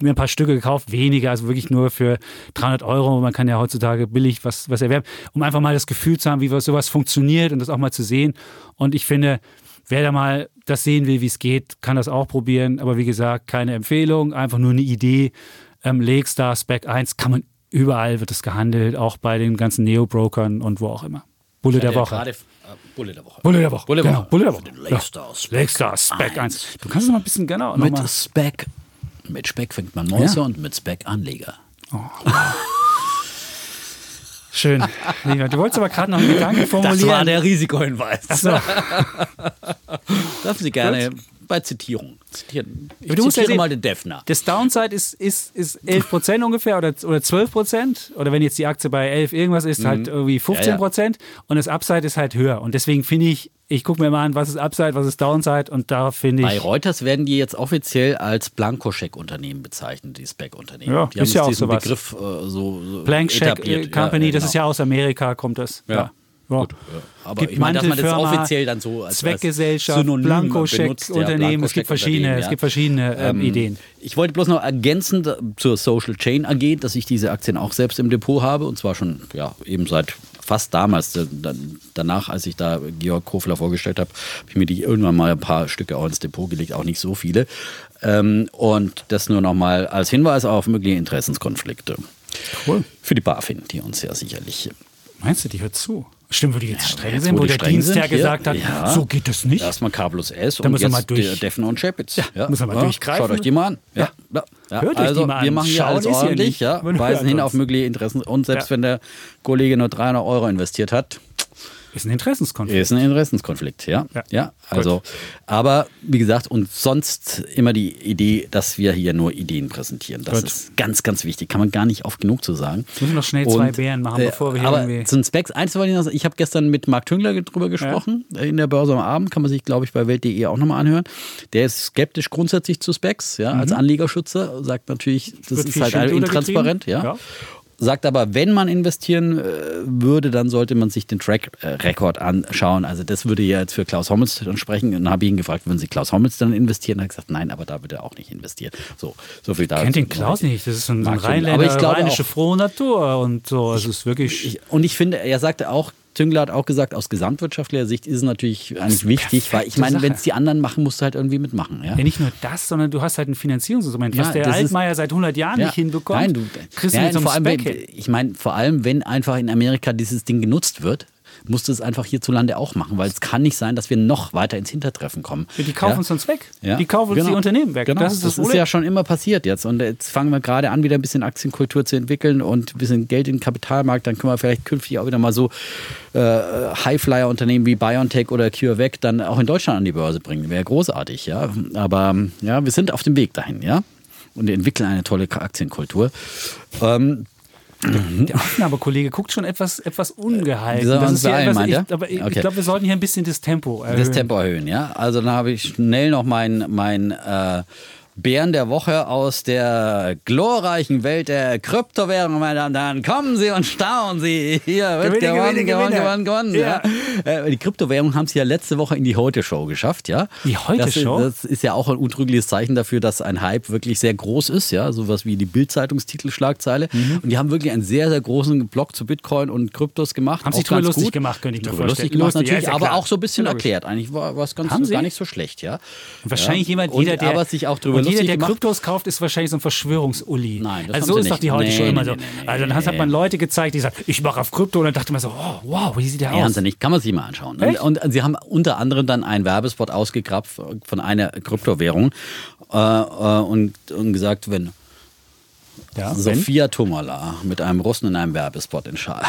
mir ein paar Stücke gekauft, weniger, also wirklich nur für 300 Euro. Man kann ja heutzutage billig was, was erwerben, um einfach mal das Gefühl zu haben, wie sowas funktioniert und das auch mal zu sehen. Und ich finde, wer da mal das sehen will, wie es geht, kann das auch probieren. Aber wie gesagt, keine Empfehlung, einfach nur eine Idee. Ähm, Lakestar Spec 1 kann man überall wird es gehandelt, auch bei den ganzen Neo-Brokern und wo auch immer. Bulle der Woche. Gerade, äh, Bulle der Woche. Bulle der Woche. Bulle der genau. Woche. Bulle der Woche. Lakestar Spec Lakestar Spec 1. Du kannst noch mal ein bisschen genau Mit. Spec. Mit Speck fängt man Mäuse Ja. und mit Speck Anleger. Schön. Lieber, Du wolltest aber gerade noch einen Gedanken formulieren. Risikohinweis. Ach so. Dürfen Sie gerne bei Zitierung zitieren. Ich Aber du musst ja sehen- mal den Defner. Das Downside ist, ist, ist 11 Prozent ungefähr oder, oder 12 Prozent. Oder wenn jetzt die Aktie bei 11 irgendwas ist, halt irgendwie 15 Prozent. Und das Upside ist halt höher. Und deswegen finde ich, ich gucke mir mal an, was ist Upside, was ist Downside. Und da finde Bei ich. Reuters werden die jetzt offiziell als Blankoscheck-Unternehmen bezeichnet, die Spec-Unternehmen. Ja, die haben ist ja jetzt auch diesen sowas. Begriff äh, so, so Blank Check etabliert. äh, Company, das genau. ist ja aus Amerika, kommt das. Ja. Ja. Gut, ja. Aber Gibt ich meine, dass man das offiziell dann so als Zweckgesellschaft, Synonym benutzt, ja, Blankoscheck-Unternehmen, es gibt verschiedene, Blankoscheck-Unternehmen, es gibt verschiedene ähm, Ideen. Ich wollte bloß noch ergänzend zur Social Chain AG, dass ich diese Aktien auch selbst im Depot habe und zwar schon ja eben seit fast damals. Danach, als ich da Georg Kofler vorgestellt habe, habe ich mir die irgendwann mal ein paar Stücke auch ins Depot gelegt, auch nicht so viele. Ähm, und das nur noch mal als Hinweis auf mögliche Interessenskonflikte. Cool. Für die BaFin, die uns ja sicherlich Meinst du, die hört zu? Stimmt, wo die jetzt streng jetzt, sind, wo wo der streng Dienst ja gesagt hat, ja. so geht das nicht. Erstmal K plus S und jetzt mal durch- Deffen und Chapitz. Ja, muss man mal durchgreifen. Schaut euch die mal an. Ja. Ja. Ja. Hört euch die also, mal an. wir machen hier alles ordentlich, ja, weisen hin auf mögliche Interessen. Und selbst Ja. wenn der Kollege nur 300 Euro investiert hat, Ist ein Interessenskonflikt. ist ein Interessenskonflikt, ja. Ja. Ja, also, aber wie gesagt, und sonst immer die Idee, dass wir hier nur Ideen präsentieren. Das Gut. ist ganz, ganz wichtig. Kann man gar nicht oft genug zu sagen. Müssen wir noch schnell zwei Bären machen, äh, bevor wir hier aber irgendwie- zu den Specs, eins wollte ich noch sagen. Ich habe gestern mit Marc Tüngler drüber gesprochen, äh, in der Börse am Abend. Kann man sich, glaube ich, bei Welt.de auch nochmal anhören. Der ist skeptisch grundsätzlich zu Specs, ja, als Anlegerschützer. Sagt natürlich, das Mhm. Wird ist halt intransparent, ja. Ja. Sagt aber, wenn man investieren äh, würde, dann sollte man sich den Track äh, Record anschauen. Also das würde ja jetzt für Klaus Hommels dann sprechen. Und dann habe ich ihn gefragt, würden Sie Klaus Hommels dann investieren? Er hat gesagt, nein, aber da würde er auch nicht investieren. So, so viel da. Kennt den Klaus nicht. Das ist ein, aber Rheinländer, ich glaube rheinische auch- frohe Natur und so. Es ist wirklich. Ich, und ich finde, er sagte auch, Tüngler hat auch gesagt, aus gesamtwirtschaftlicher Sicht ist es natürlich eigentlich wichtig, weil ich meine, wenn es die anderen machen, musst du halt irgendwie mitmachen. Ja? ja, nicht nur das, sondern du hast halt ein Finanzierungsinstrument, was Ja, der Altmaier seit 100 Jahren Ja. nicht hinbekommt. Nein, du, kriegst du ja, mit so einem vor allem, wenn, ich meine, vor allem, wenn einfach in Amerika dieses Ding genutzt wird, musst du es einfach hierzulande auch machen, weil es kann nicht sein, dass wir noch weiter ins Hintertreffen kommen. Die kaufen ja? uns sonst weg. Ja, Die kaufen uns genau. die Unternehmen weg. Genau. Das ist das, das ist ja schon immer passiert jetzt. Und jetzt fangen wir gerade an, wieder ein bisschen Aktienkultur zu entwickeln und ein bisschen Geld in den Kapitalmarkt. Dann können wir vielleicht künftig auch wieder mal so äh, Highflyer-Unternehmen wie BioNTech oder CureVac dann auch in Deutschland an die Börse bringen. Wäre großartig, ja. Aber ja, wir sind auf dem Weg dahin, ja. Und entwickeln eine tolle Aktienkultur. Ähm, Der Aufnahmekollege guckt schon etwas, etwas ungehalten. Wir Das ist ja etwas, ich, er? aber ich, ich Okay. glaube, wir sollten hier ein bisschen das Tempo erhöhen. das Tempo erhöhen, ja. Also dann habe ich schnell noch mein, mein äh, Bären der Woche aus der glorreichen Welt der Kryptowährung, meine Damen und Herren. Kommen Sie und staunen Sie. Hier wird Gewinne, gewonnen, Gewinne, gewonnen, gewonnen, gewonnen. Ja. Äh, Die Kryptowährungen haben es ja letzte Woche in die Heute-Show geschafft, ja. Die Heute-Show? Das, das ist ja auch ein untrügliches Zeichen dafür, dass ein Hype wirklich sehr groß ist, ja. Sowas wie die Bild-Zeitungstitelschlagzeile. Mhm. Und die haben wirklich einen sehr, sehr großen Blog zu Bitcoin und Kryptos gemacht. Haben Auch drüber lustig gut. gemacht, könnte ich mir vorstellen. Lustig gemacht Lustig, ja, natürlich, ja aber klar. auch so ein bisschen erklärt. Eigentlich war ganz Sie? gar nicht so schlecht, ja. Und wahrscheinlich ja. jemand, jeder, der, aber sich auch drüber jeder, der gemacht. Kryptos kauft, ist wahrscheinlich so ein Verschwörungsuli. Nein, das also so ist doch nicht. die heute Nee, schon immer nee, so. nee, nee, also dann hat man Leute gezeigt, die sagen, ich mache auf Krypto und dann dachte man so, oh, wow, wie sieht der aus? nicht. Kann man sich mal anschauen. Und, Echt? und sie haben unter anderem dann einen Werbespot ausgegrabt von einer Kryptowährung äh, äh, und, und gesagt, wenn Ja? Sophia Tomala mit einem Russen in einem Werbespot erscheint,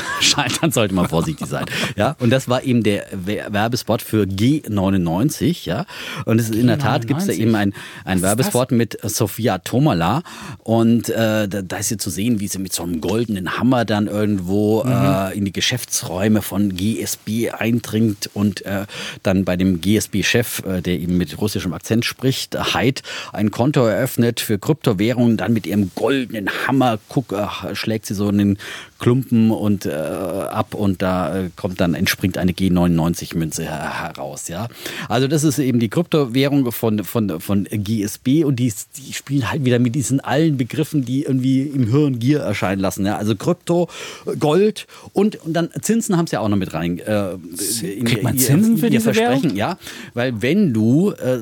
dann sollte man vorsichtig sein. Ja, und das war eben der We- Werbespot für G99, ja. Und es ist in der Tat gibt es da G99. eben ein, ein ist Werbespot mit Sophia Tomala und äh, da, da ist sie zu sehen, wie sie mit so einem goldenen Hammer dann irgendwo Mhm. äh, in die Geschäftsräume von GSB eindringt und äh, dann bei dem GSB-Chef, äh, der eben mit russischem Akzent spricht, Heid, ein Konto eröffnet für Kryptowährungen, dann mit ihrem goldenen Hammer guck, äh, schlägt sie so einen Klumpen und äh, ab und da äh, kommt dann entspringt eine G99-Münze heraus, ja. Also das ist eben die Kryptowährung von, von, von GSB und die, die spielen halt wieder mit diesen allen Begriffen, die irgendwie im Hirn Gier erscheinen lassen, ja. Also Krypto, Gold und, und dann Zinsen haben sie ja auch noch mit rein. Äh, in Kriegt man ihr- Zinsen für ihr diese Währung? Versprechen, ja, weil wenn du äh, äh,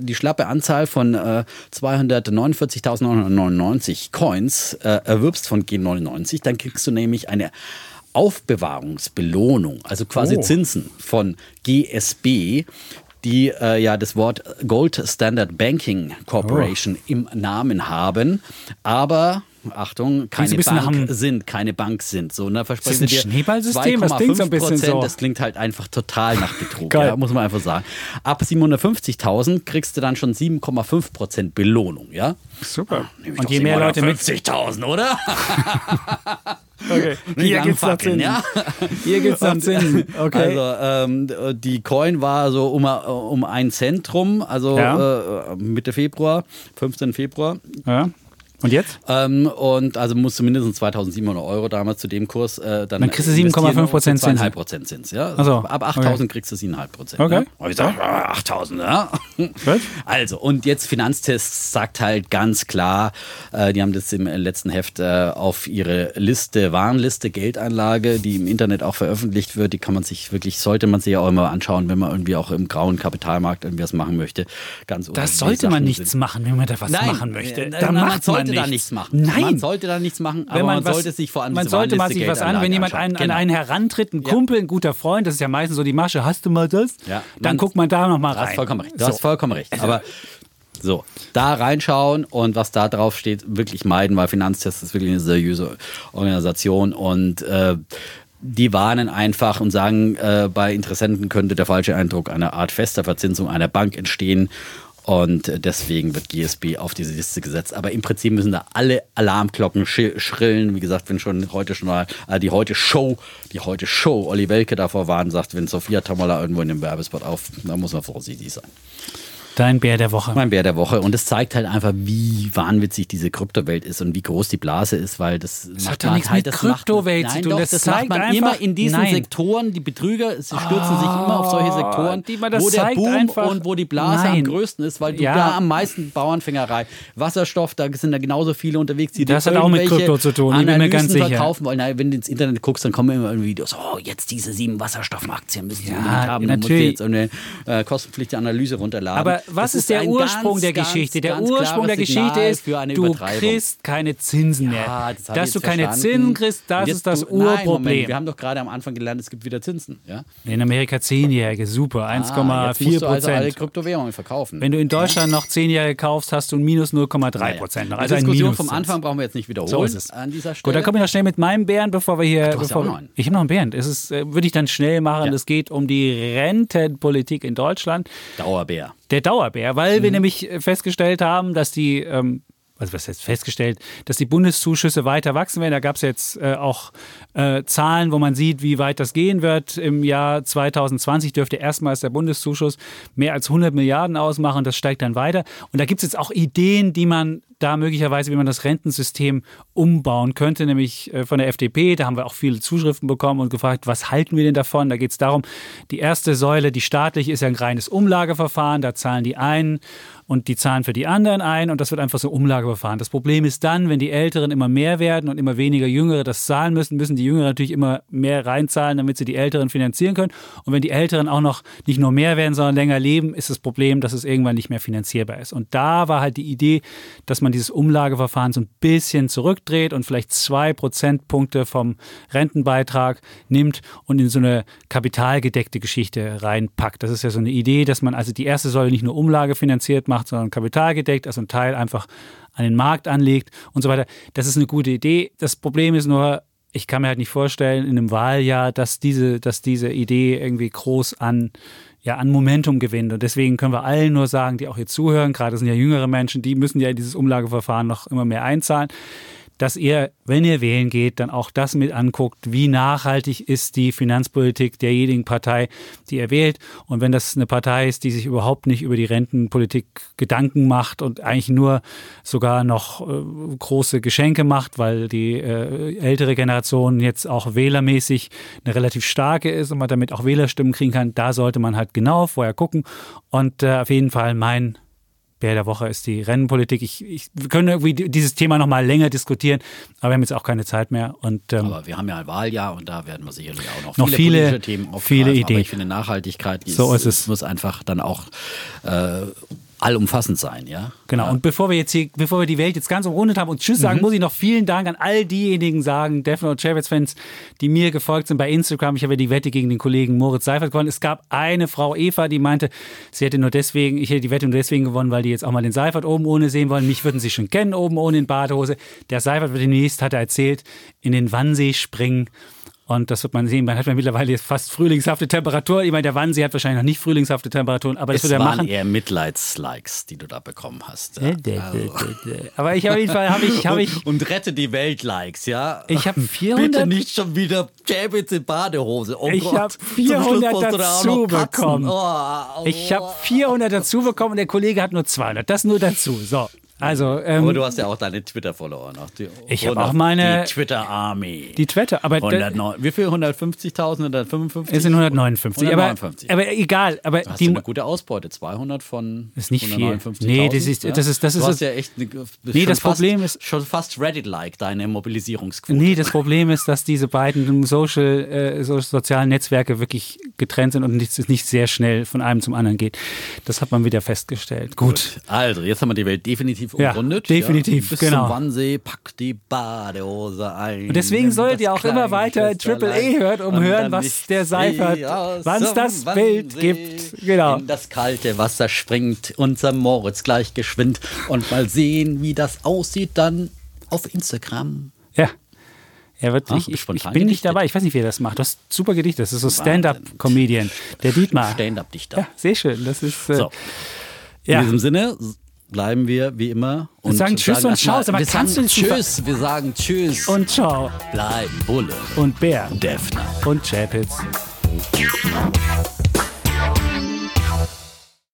die schlappe Anzahl von äh, 249.999 Coins äh, erwirbst von G99, dann kriegst du nämlich eine Aufbewahrungsbelohnung, also quasi Oh. Zinsen von GSB, die äh, ja das Wort Gold Standard Banking Corporation Oh. im Namen haben, aber Achtung, keine Bank dem- sind, keine Bank sind. So, ne, versprechen Ist das ein dir Schneeballsystem? Das klingt so ein bisschen 2,5%, so. Das klingt halt einfach total nach Betrug, ja, muss man einfach sagen. Ab 750.000 kriegst du dann schon 7,5% Belohnung, ja? Super. Ich Und je mehr Leute mit. 750.000, oder? Okay. Hier gibt's Zinsen. ja? Hier gibt's noch Zinsen. Okay. Also ähm, die Coin war so um, um ein Cent rum, also Ja. äh, Mitte Februar, 15. Februar. ja. Und jetzt? Ähm, und also musst du mindestens 2700 Euro damals zu dem Kurs äh, dann Dann kriegst du investieren 7,5% für Zinsen. 2,5 Prozent Zins. Ja? Ach so, Ab 8000 kriegst du 7,5 Prozent. Okay. Ja? Und ich sag, ah, 8000, ja. Also, und jetzt Finanztest sagt halt ganz klar, äh, die haben das im letzten Heft äh, auf ihre Liste, Warnliste, Geldanlage, die im Internet auch veröffentlicht wird, die kann man sich wirklich, sollte man sich ja auch immer anschauen, wenn man irgendwie auch im grauen Kapitalmarkt irgendwie was machen möchte. Ganz Das sollte man nichts sind. machen, wenn man da was Nein, machen möchte. äh, Da man macht sollte da nichts. machen. Nein. Man sollte da nichts machen, aber wenn man, man was, sollte sich vor allem man sollte mal sich was an, wenn jemand einen, an Genau. einen herantritt, ein Ja. Kumpel, ein guter Freund, das ist ja meistens so die Masche, hast du mal das? Ja, Dann guckt man da noch mal Du rein. hast vollkommen recht. Du So. hast vollkommen recht. Aber so, da reinschauen und was da drauf steht, wirklich meiden, weil Finanztest ist wirklich eine seriöse Organisation und äh, die warnen einfach und sagen, äh, bei Interessenten könnte der falsche Eindruck einer Art fester Verzinsung einer Bank entstehen. Und deswegen wird GSB auf diese Liste gesetzt. Aber im Prinzip müssen da alle Alarmglocken schrillen. Wie gesagt, wenn schon heute schon mal äh, die heute Show, die heute Show, Olli Welke davor warnt, sagt, wenn Sophia Tomala irgendwo in dem Werbespot auf, da muss man vorsichtig sein. Dein Bär der Woche. Mein Bär der Woche. Und es zeigt halt einfach, wie wahnwitzig diese Kryptowelt ist und wie groß die Blase ist, weil das, das hat doch nichts mit Kryptowelt zu tun. Doch, Das das, zeigt macht man einfach- immer in diesen Nein. Sektoren. Die Betrüger sie stürzen sich immer auf solche Sektoren, die man- das wo der zeigt Boom einfach- und wo die Blase Nein. am größten ist, weil du Ja. da am meisten Bauernfängerei, Wasserstoff, da sind da genauso viele unterwegs, die Das hat auch mit Krypto zu tun, ich bin mir Analysen ganz sicher. verkaufen wollen. Na, wenn du ins Internet guckst, dann kommen immer Videos, oh, jetzt diese sieben Wasserstoffaktien müssen sie Ja, haben. Dann musst du natürlich. jetzt eine äh, kostenpflichtige Analyse runterladen. Aber was ist der Ursprung ganz, der ganz, Geschichte? Der ganz Ursprung der Geschichte ist, du kriegst keine Zinsen mehr. Ja, das Dass du keine verstanden. Zinsen kriegst, das ist das du, Nein, Moment, Urproblem. wir haben doch gerade am Anfang gelernt, es gibt wieder Zinsen. Ja? In Amerika Zehnjährige, super, Ah, jetzt 1,4 musst du also alle Prozent. Kryptowährungen verkaufen. Wenn du in Deutschland noch Zehnjährige kaufst, hast du ein minus 0,3 Prozent. Die Also ein Diskussion vom Anfang brauchen wir jetzt nicht wiederholen So ist es. an dieser Stelle. Gut, dann komme ich noch schnell mit meinem Bären, bevor wir hier. ja bevor einen. Ich habe noch einen Bären. Es ist, äh, würde ich dann schnell machen. Ja. Es geht um die Rentenpolitik in Deutschland. Dauerbär. Der Dauerbär, weil Mhm. wir nämlich äh, festgestellt haben, dass die, ähm, also was heißt festgestellt, dass die Bundeszuschüsse weiter wachsen werden. Da gab es jetzt äh, auch äh, Zahlen, wo man sieht, wie weit das gehen wird. Im Jahr 2020 dürfte erstmals der Bundeszuschuss mehr als 100 Milliarden ausmachen. Das steigt dann weiter. Und da gibt es jetzt auch Ideen, die man da möglicherweise, wie man das Rentensystem umbauen könnte, nämlich äh, von der FDP. Da haben wir auch viele Zuschriften bekommen und gefragt, was halten wir denn davon? Da geht es darum, die erste Säule, die staatliche, ist ja ein reines Umlageverfahren. Da zahlen die einen und die zahlen für die anderen ein und das wird einfach so Umlageverfahren. Das Problem ist dann, wenn die Älteren immer mehr werden und immer weniger Jüngere das zahlen müssen, müssen die Jüngeren natürlich immer mehr reinzahlen, damit sie die Älteren finanzieren können. Und wenn die Älteren auch noch nicht nur mehr werden, sondern länger leben, ist das Problem, dass es irgendwann nicht mehr finanzierbar ist. Und da war halt die Idee, dass man dieses Umlageverfahren so ein bisschen zurückdreht und vielleicht zwei Prozentpunkte vom Rentenbeitrag nimmt und in so eine kapitalgedeckte Geschichte reinpackt. Das ist ja so eine Idee, dass man also die erste Säule nicht nur umlagefinanziert macht, sondern kapitalgedeckt, also ein Teil einfach an den Markt anlegt und so weiter. Das ist eine gute Idee. Das Problem ist nur, ich kann mir halt nicht vorstellen, in einem Wahljahr, dass diese, dass diese Idee irgendwie groß an, ja, an Momentum gewinnt. Und deswegen können wir allen nur sagen, die auch hier zuhören, gerade sind ja jüngere Menschen, die müssen ja in dieses Umlageverfahren noch immer mehr einzahlen, dass ihr, wenn ihr wählen geht, dann auch das mit anguckt, wie nachhaltig ist die Finanzpolitik derjenigen Partei, die ihr wählt. Und wenn das eine Partei ist, die sich überhaupt nicht über die Rentenpolitik Gedanken macht und eigentlich nur sogar noch äh, große Geschenke macht, weil die äh, ältere Generation jetzt auch wählermäßig eine relativ starke ist und man damit auch Wählerstimmen kriegen kann, da sollte man halt genau vorher gucken. Und äh, auf jeden Fall mein Bär der Woche ist die Rennenpolitik. Ich, ich, wir können irgendwie dieses Thema noch mal länger diskutieren, aber wir haben jetzt auch keine Zeit mehr. Und, ähm, Aber wir haben ja ein Wahljahr und da werden wir sicherlich auch noch, Noch viele, viele- politische Themen aufgreifen. viele Aber Ideen. ich finde, Nachhaltigkeit So ist es. muss einfach dann auch äh, allumfassend sein, ja. Genau. Ja. Und bevor wir jetzt hier, bevor wir die Welt jetzt ganz umrundet haben und Tschüss sagen, muss ich noch vielen Dank an all diejenigen sagen, Defner und Chavez-Fans, die mir gefolgt sind bei Instagram. Ich habe ja die Wette gegen den Kollegen Moritz Seifert gewonnen. Es gab eine Frau Eva, die meinte, sie hätte nur deswegen, ich hätte die Wette nur deswegen gewonnen, weil die jetzt auch mal den Seifert oben ohne sehen wollen. Mich würden sie schon kennen, oben ohne in Badehose. Der Seifert wird demnächst, hat er erzählt, in den Wannsee springen. Und das wird man sehen. Man hat ja mittlerweile jetzt fast frühlingshafte Temperaturen. Ich meine, der Wannsee hat wahrscheinlich noch nicht frühlingshafte Temperaturen, aber das es wird er waren machen. eher Mitleidslikes, die du da bekommen hast. Ja. Aber ich auf jeden Fall habe ich, habe ich, Und rette die Welt-Likes, ja. ich habe Bitte 400, nicht schon wieder Chabits in Badehose. Oh Ich hab Zum 400 Schluss musst du da auch dazu bekommen. Oh, oh. ich habe 400 dazu bekommen und der Kollege hat nur 200. Das nur dazu. So, also ähm, Aber du hast ja auch deine Twitter-Follower noch. Die, Ich hab und auch meine- Die Twitter-Army. die Twitter, aber da- 109 Wie viel? 150.000? 155? es sind 159. Aber, 159. aber egal. Aber Du hast die, ja eine gute Ausbeute, 200 von Ist nicht viel. 159.000, Nee, das ist- ja? das ist- das du ist- hast ja echt eine, Nee, schon das fast, Problem ist- schon fast Reddit-like deine Mobilisierungsquote. Nee, das Problem ist, dass diese beiden Social, äh, so sozialen Netzwerke wirklich getrennt sind und nichts nicht sehr schnell von einem zum anderen geht. Das hat man wieder festgestellt. Gut. Also, jetzt haben wir die Welt definitiv Ja, umrundet. definitiv, ja. Bis genau. zum Wannsee, pack die Badehose ein. Und deswegen das ihr auch immer weiter Triple A hört, um hören, was der Seifert, wann es das Bild Wannsee gibt. Genau. In das kalte Wasser springt unser Moritz gleich geschwind. Und mal sehen, wie das aussieht dann auf Instagram. Ja. Er wird, Ah, ich, ich, ich bin nicht dabei, ich weiß nicht, wie er das macht. Das ist super Gedicht, das ist so Stand-up-Comedian. Der Dietmar. Stand-up-Dichter. Ja, sehr schön. Das ist. Äh, So. In ja. diesem Sinne bleiben wir wie immer und sagen Tschüss und erstmal- Ciao, aber wir kannst sagen du Tschüss, wir sagen Tschüss. Und ciao. bleiben Bulle. Und Bär. Defner. Und Chapitz.